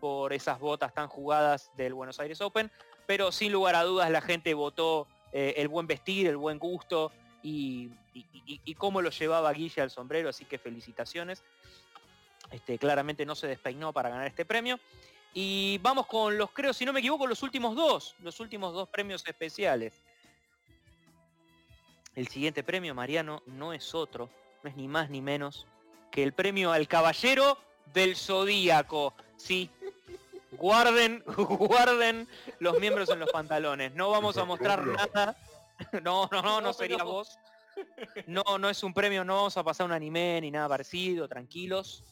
por esas botas tan jugadas del Buenos Aires Open, pero sin lugar a dudas la gente votó eh, el buen vestir, el buen gusto y, y- y- cómo lo llevaba Guille al sombrero, así que felicitaciones. Este, claramente no se despeinó para ganar este premio. Y vamos con los, creo, si no me equivoco, los últimos dos, los últimos dos premios especiales. El siguiente premio, Mariano, no es otro, no es ni más ni menos que el premio al Caballero del Zodíaco. Sí, guarden, guarden los miembros en los pantalones. No vamos a mostrar nada. No, no, no, no sería vos. No, no es un premio, no vamos a pasar un anime ni nada parecido, tranquilos.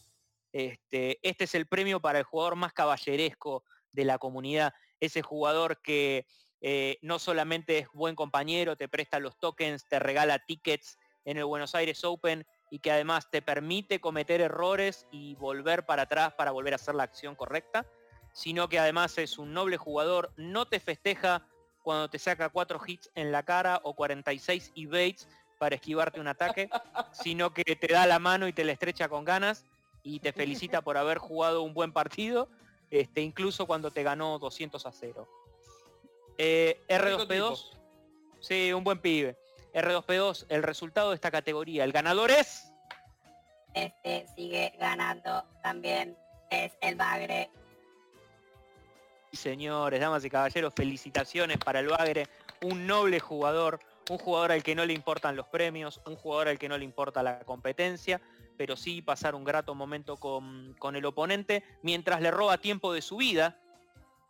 Este, este es el premio para el jugador más caballeresco de la comunidad. Ese jugador que eh, no solamente es buen compañero, te presta los tokens, te regala tickets en el Buenos Aires Open y que además te permite cometer errores y volver para atrás para volver a hacer la acción correcta, sino que además es un noble jugador, no te festeja cuando te saca cuatro hits en la cara o 46 evades para esquivarte un ataque, sino que te da la mano y te la estrecha con ganas y te felicita por haber jugado un buen partido, este, incluso cuando te ganó 200 a 0. Eh, Rico R2P2, sí, un buen pibe. R2P2, el resultado de esta categoría, el ganador es... Este sigue ganando también. Es el Bagre. Sí, Señores, damas y caballeros, felicitaciones para el Bagre, un noble jugador, un jugador al que no le importan los premios, un jugador al que no le importa la competencia, pero sí pasar un grato momento con, con el oponente mientras le roba tiempo de su vida,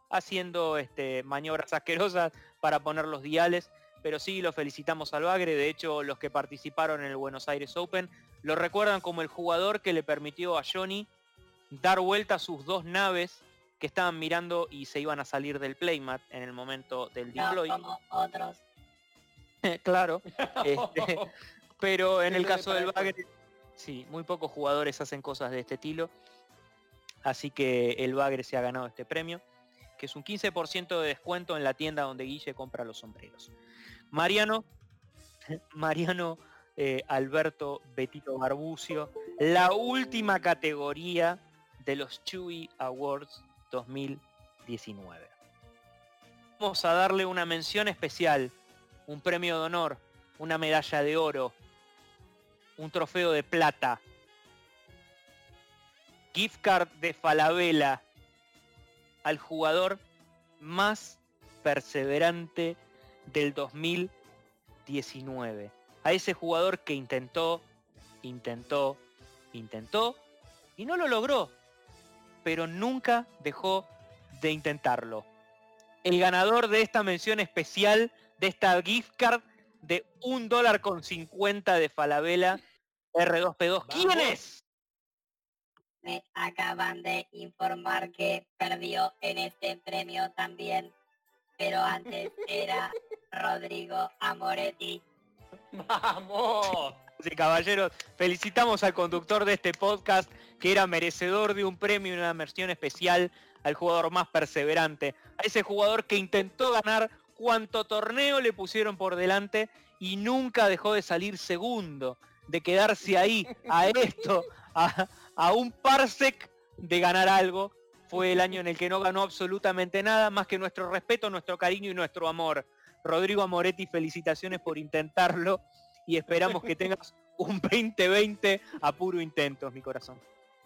haciendo este, maniobras asquerosas para poner los diales. Pero sí, lo felicitamos al Bagre. De hecho, los que participaron en el Buenos Aires Open lo recuerdan como el jugador que le permitió a Johnny dar vuelta a sus dos naves que estaban mirando y se iban a salir del playmat en el momento del No deploy. como otros. claro. este, pero en el caso del Bagre, sí, muy pocos jugadores hacen cosas de este estilo. Así que el Bagre se ha ganado este premio, que es un 15% de descuento en la tienda donde Guille compra los sombreros. Mariano, Mariano eh, Alberto Betito Barbucio, la última categoría de los Chewy Awards 2019. Vamos a darle una mención especial, un premio de honor, una medalla de oro, un trofeo de plata, gift card de Falabella al jugador más perseverante del 2019. A ese jugador que intentó, intentó, intentó y no lo logró, pero nunca dejó de intentarlo. El ganador de esta mención especial, de esta gift card de un dólar con 50 de Falabella R2P2. ¿Quién es? Me acaban de informar que perdió en este premio también. Pero antes era Rodrigo Amoretti. ¡Vamos! Sí, caballeros, felicitamos al conductor de este podcast que era merecedor de un premio y una mención especial al jugador más perseverante, a ese jugador que intentó ganar cuanto torneo le pusieron por delante y nunca dejó de salir segundo, de quedarse ahí, a esto, a, a un parsec de ganar algo. Fue el año en el que no ganó absolutamente nada, más que nuestro respeto, nuestro cariño y nuestro amor. Rodrigo Amoretti, felicitaciones por intentarlo y esperamos que tengas un 2020 a puro intentos, mi corazón.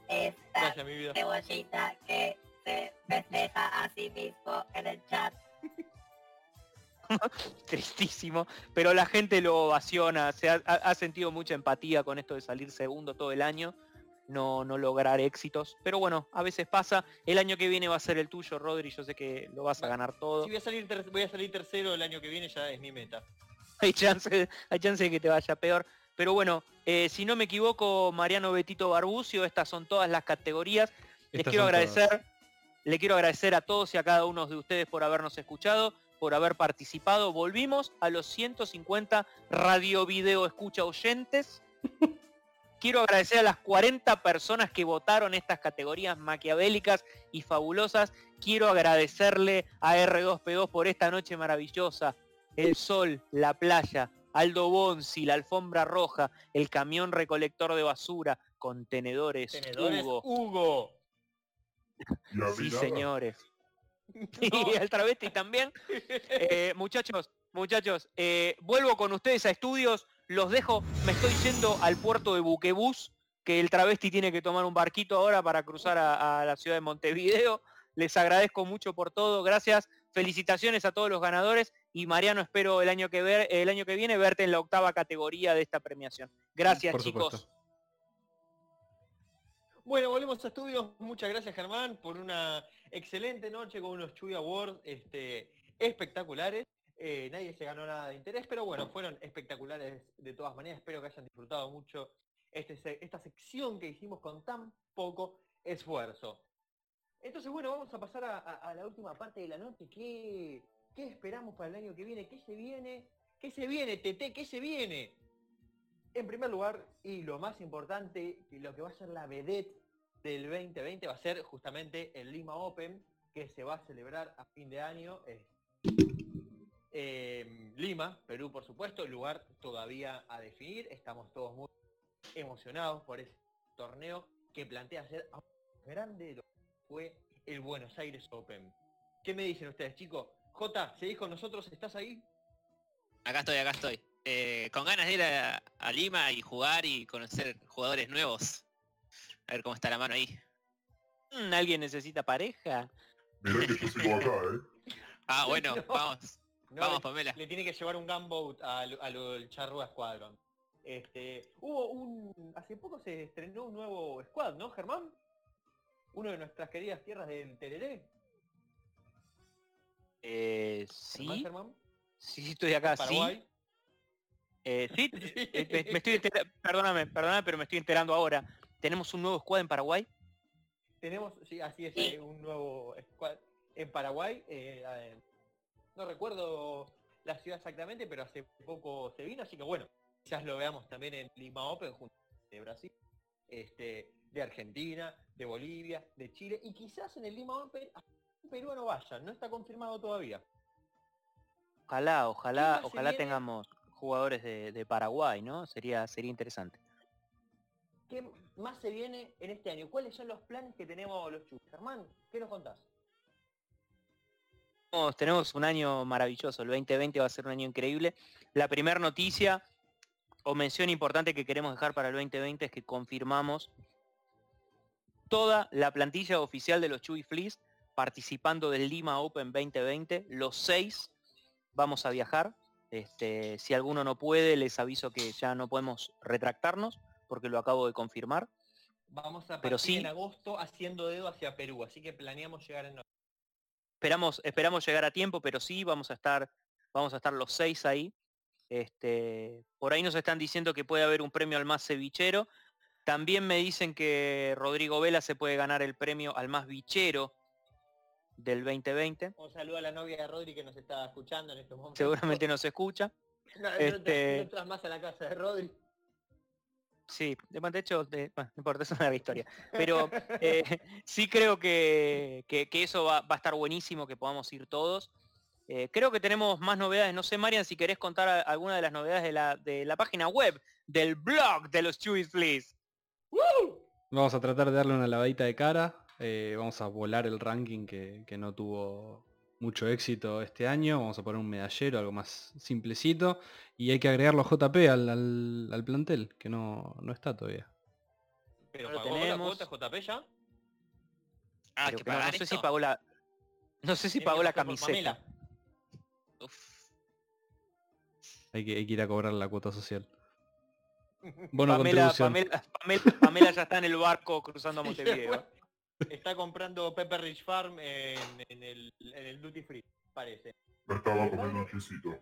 Esta Gracias, mi vida. cebollita que se festeja a sí mismo en el chat. Tristísimo, pero la gente lo ovaciona, se ha, sentido mucha empatía con esto de salir segundo todo el año, no, no lograr éxitos, pero bueno, a veces pasa, el año que viene va a ser el tuyo, Rodri, yo sé que lo vas a ganar todo, Si voy a salir ter- voy a salir tercero el año que viene, ya es mi meta. hay chance, hay chance de que te vaya peor, pero bueno, eh, si no me equivoco, Mariano Betito Barbucio, estas son todas las categorías, les Estas quiero son todas. agradecer, le quiero agradecer a todos y a cada uno de ustedes por habernos escuchado, por haber participado. Volvimos a los 150 radio video escucha oyentes. Quiero agradecer a las 40 personas que votaron estas categorías maquiavélicas y fabulosas. Quiero agradecerle a R2P2 por esta noche maravillosa. El sol, la playa, Aldo Bonzi, la alfombra roja, el camión recolector de basura, contenedores, Tenedores Hugo. Hugo. Sí, señores. Y el travesti también. Eh, muchachos, muchachos, eh, vuelvo con ustedes a estudios, los dejo, me estoy yendo al puerto de Buquebús, que el travesti tiene que tomar un barquito ahora para cruzar a, a la ciudad de Montevideo. Les agradezco mucho por todo, gracias, felicitaciones a todos los ganadores y Mariano espero el año que ver, el año que viene verte en la octava categoría de esta premiación. Gracias Por chicos. supuesto. Bueno, volvemos a estudios. Muchas gracias Germán por una excelente noche con unos Chuy Awards este, espectaculares. Eh, nadie se ganó nada de interés, pero bueno, fueron espectaculares de todas maneras. Espero que hayan disfrutado mucho este esta sección que hicimos con tan poco esfuerzo. Entonces, bueno, vamos a pasar a, a- a la última parte de la noche. ¿Qué, ¿Qué esperamos para el año que viene? ¿Qué se viene? ¿Qué se viene, Tete? ¿Qué se viene? En primer lugar, y lo más importante, lo que va a ser la vedette del 2020 va a ser justamente el Lima Open, que se va a celebrar a fin de año. en Lima, Perú, por supuesto, el lugar todavía a definir. Estamos todos muy emocionados por ese torneo que plantea ser aún grande de lo que fue el Buenos Aires Open. ¿Qué me dicen ustedes, chicos? Jota, ¿seguís con nosotros? ¿Estás ahí? Acá estoy, acá estoy. Eh, con ganas de ir a, a Lima y jugar y conocer jugadores nuevos. A ver cómo está la mano ahí. Mm, ¿Alguien necesita pareja? Mirá que yo sigo acá, ¿eh? Ah, bueno, No. vamos. No, Vamos, Pamela. Le tiene que llevar un gunboat al, al Charrúa Squadron. Este, hubo un. Hace poco se estrenó un nuevo squad, ¿no, Germán? Uno de nuestras queridas tierras del Tereré. Eh, sí, Germán. sí, estoy acá, sí. Eh, sí, eh, me, me estoy perdóname, perdóname, pero me estoy enterando ahora. ¿Tenemos un nuevo squad en Paraguay? Tenemos, sí, así es, eh, un nuevo squad en Paraguay. eh, no recuerdo la ciudad exactamente, pero hace poco se vino, así que bueno, quizás lo veamos también en Lima Open junto de Brasil, este, de Argentina, de Bolivia, de Chile, y quizás en el Lima Open un peruano vaya, no está confirmado todavía. Ojalá, ojalá, ojalá viene? tengamos jugadores de, de Paraguay, ¿no? Sería, sería interesante. ¿Qué más se viene en este año? ¿Cuáles son los planes que tenemos los chicos? Germán, ¿qué nos contás? tenemos, tenemos un año maravilloso, el 2020 va a ser un año increíble. La primera noticia o mención importante que queremos dejar para el 2020 es que confirmamos toda la plantilla oficial de los Chewy Fleas participando del Lima Open 2020. Los seis vamos a viajar. Este, si alguno no puede, les aviso que ya no podemos retractarnos porque lo acabo de confirmar. Vamos a Pero partir sí- en agosto haciendo dedo hacia Perú, así que planeamos llegar en Esperamos, esperamos llegar a tiempo, pero sí vamos a estar, vamos a estar los seis ahí. Este, por ahí nos están diciendo que puede haber un premio al más cevichero. También me dicen que Rodrigo Vela se puede ganar el premio al más bichero del 2020. Un saludo a la novia de Rodri que nos está escuchando en estos momentos. Seguramente nos escucha. No, este- entras- no entras más a la casa de Rodri. Sí, de, de hecho, de- bueno, no importa, es una larga historia. Pero eh, sí creo que, que- que eso va, va a estar buenísimo, que podamos ir todos. Eh, creo que tenemos más novedades. No sé, Marian, si querés contar a- alguna de las novedades de la, de la página web, del blog de los Chewy Fleas. Vamos a tratar de darle una lavadita de cara. Eh, vamos a volar el ranking que, que no tuvo mucho éxito este año. Vamos a poner un medallero, algo más simplecito. Y hay que agregarlo a JP al, al- al plantel, que no, no está todavía. Pero pagó la cuota JP ya. Ah, Creo que que no, sé si pagó la. No sé si pagó la camiseta. Pamela. Uf. Hay que, hay que ir a cobrar la cuota social. Bono Pamela. Pamela, Pamela- Pamela ya está en el barco cruzando a Montevideo. Está comprando Pepper Rich Farm en, en el, en el Duty Free, parece. Me estaba comiendo un chisito.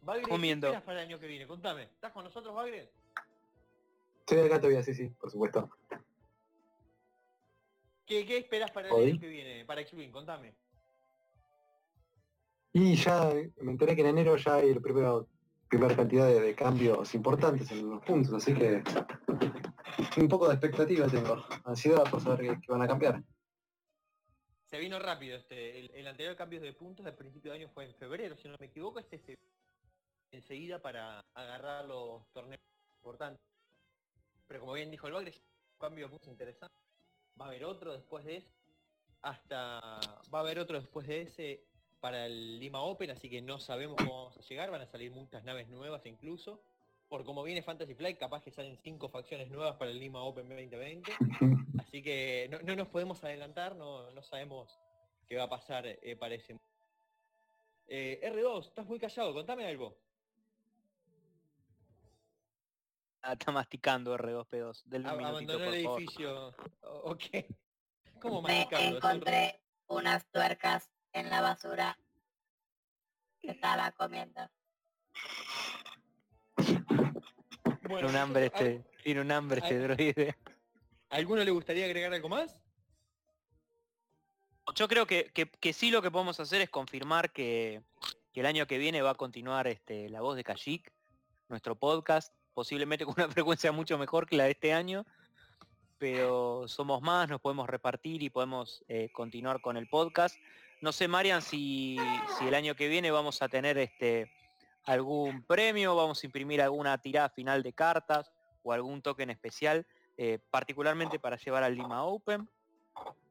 Bagre, ¿qué Comiendo. esperas para el año que viene? Contame. ¿Estás con nosotros, Bagre? Estoy acá todavía, sí, sí, por supuesto. ¿Qué, qué esperas para el Hoy. año que viene? Para X-Wing, contame. Y ya me enteré que en enero ya hay la primera, primera cantidad de, de cambios importantes en los puntos, así que un poco de expectativa tengo. Ansiedad por saber qué van a cambiar. Se vino rápido este. El, anterior cambio de puntos del principio de año fue en febrero, si no me equivoco, este se enseguida para agarrar los torneos importantes. Pero como bien dijo el Bagre, cambio muy interesante. Va a haber otro después de ese. Hasta va a haber otro después de ese para el Lima Open, así que no sabemos cómo vamos a llegar, van a salir muchas naves nuevas incluso. Por como viene Fantasy Flight, capaz que salen cinco facciones nuevas para el Lima Open 2020. Así que no, no nos podemos adelantar, no, no sabemos qué va a pasar, eh, parece. Eh, R2, estás muy callado, contame algo. Ah, está masticando R2P2. Del abandonó por el favor. edificio. O- Ok. ¿Cómo Me masticando? Encontré unas tuercas en la basura que estaba comiendo. Bueno, Tiene un hambre ¿al- este, tiene un hambre este al- droide. ¿Alguno le gustaría agregar algo más? Yo creo que, que- que sí lo que podemos hacer es confirmar que, que el año que viene va a continuar este, La Voz de Kajik, nuestro podcast, posiblemente con una frecuencia mucho mejor que la de este año, pero somos más, nos podemos repartir y podemos eh, continuar con el podcast. No sé, Marian, si, si el año que viene vamos a tener este, algún premio, vamos a imprimir alguna tirada final de cartas o algún token especial, eh, particularmente para llevar al Lima Open.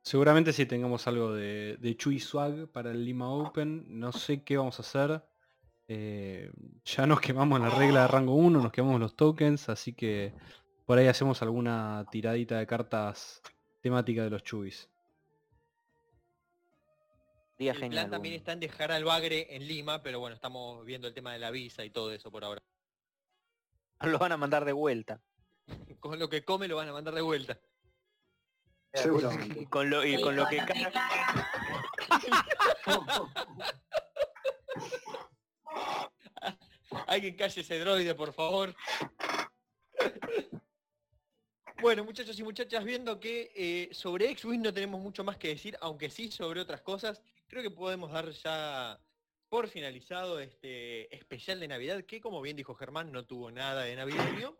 Seguramente si tengamos algo de, de Swag para el Lima Open. No sé qué vamos a hacer. Eh, ya nos quemamos la regla de rango 1, nos quemamos los tokens, así que por ahí hacemos alguna tiradita de cartas temática de los Chuis. Día el genial. plan también un- está en dejar al Bagre en Lima, pero bueno, estamos viendo el tema de la visa y todo eso por ahora. Lo van a mandar de vuelta. Con lo que come lo van a mandar de vuelta. Seguramente. Y con lo, y con lo que caga. Alguien calle ese droide, por favor. Bueno, muchachos y muchachas, viendo que eh, sobre X-Wing no tenemos mucho más que decir, aunque sí sobre otras cosas, creo que podemos dar ya por finalizado este especial de Navidad, que como bien dijo Germán, no tuvo nada de navideño.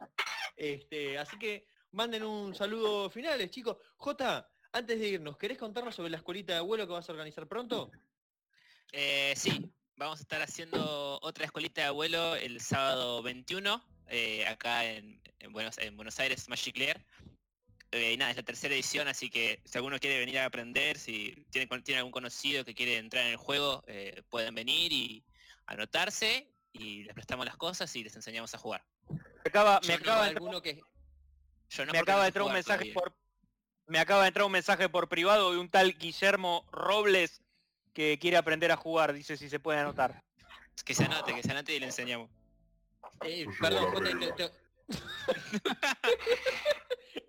Este, así que manden un saludo finales, chicos. J, antes de irnos, ¿querés contarnos sobre la escuelita de abuelo que vas a organizar pronto? Eh, sí, vamos a estar haciendo otra escuelita de abuelo el sábado 21, eh, acá en, en Buenos, en Buenos Aires, Magic Lair. Eh, nada, es la tercera edición, así que si alguno quiere venir a aprender, si tiene, tiene algún conocido que quiere entrar en el juego, eh, pueden venir y anotarse y les prestamos las cosas y les enseñamos a jugar. Me acaba, Yo me no, acaba de entrar- alguno que Yo no me acaba de entrar un mensaje todavía. por me acaba de entrar un mensaje por privado de un tal Guillermo Robles que quiere aprender a jugar, dice si se puede anotar. Que se anote, que se anote y le enseñamos. Eh, perdón, te, te-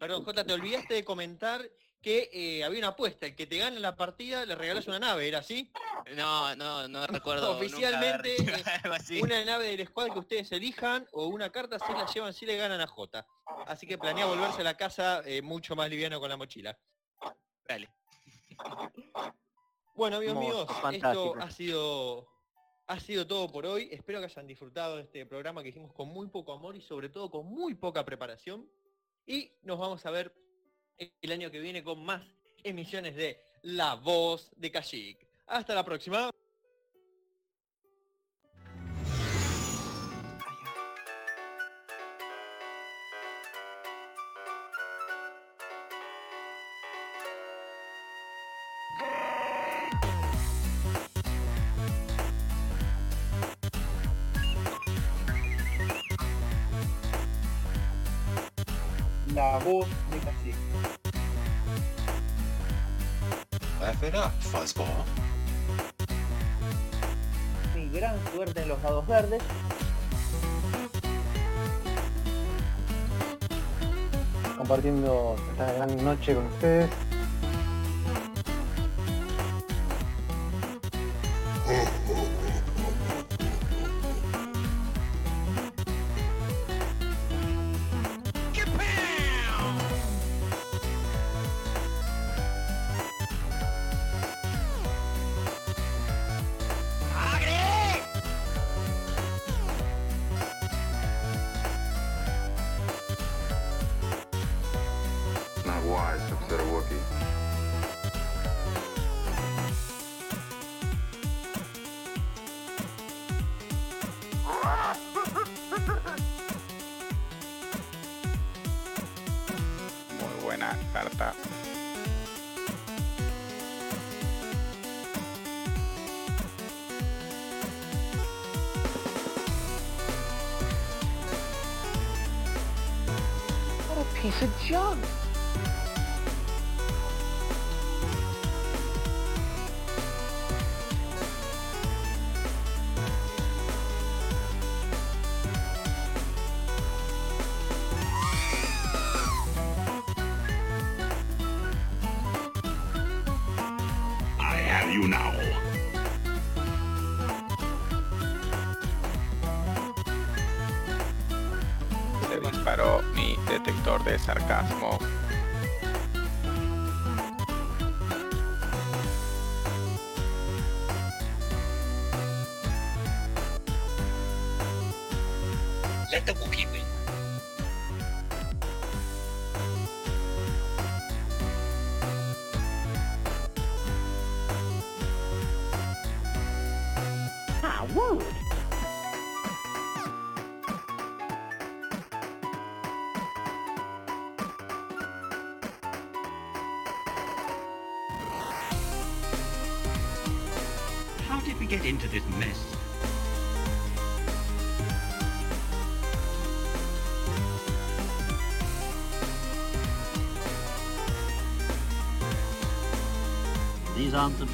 Perdón, Jota, te olvidaste de comentar que eh, había una apuesta, el que te gana la partida le regalas una nave, ¿era así? No, no, no recuerdo. Oficialmente, eh. Una nave del squad que ustedes elijan o una carta se la llevan si le ganan a Jota. Así que planea volverse a la casa eh, mucho más liviano con la mochila. Dale. Bueno, amigos míos, esto ha sido ha sido todo por hoy. Espero que hayan disfrutado de este programa que hicimos con muy poco amor y sobre todo con muy poca preparación. Y nos vamos a ver el año que viene con más emisiones de La Voz de Kashyyyk. Hasta la próxima. Gran noche con ustedes. What a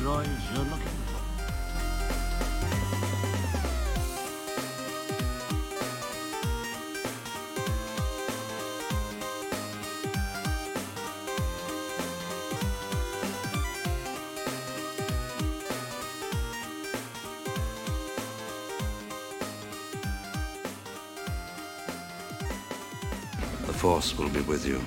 You're looking for. The Force will be with you.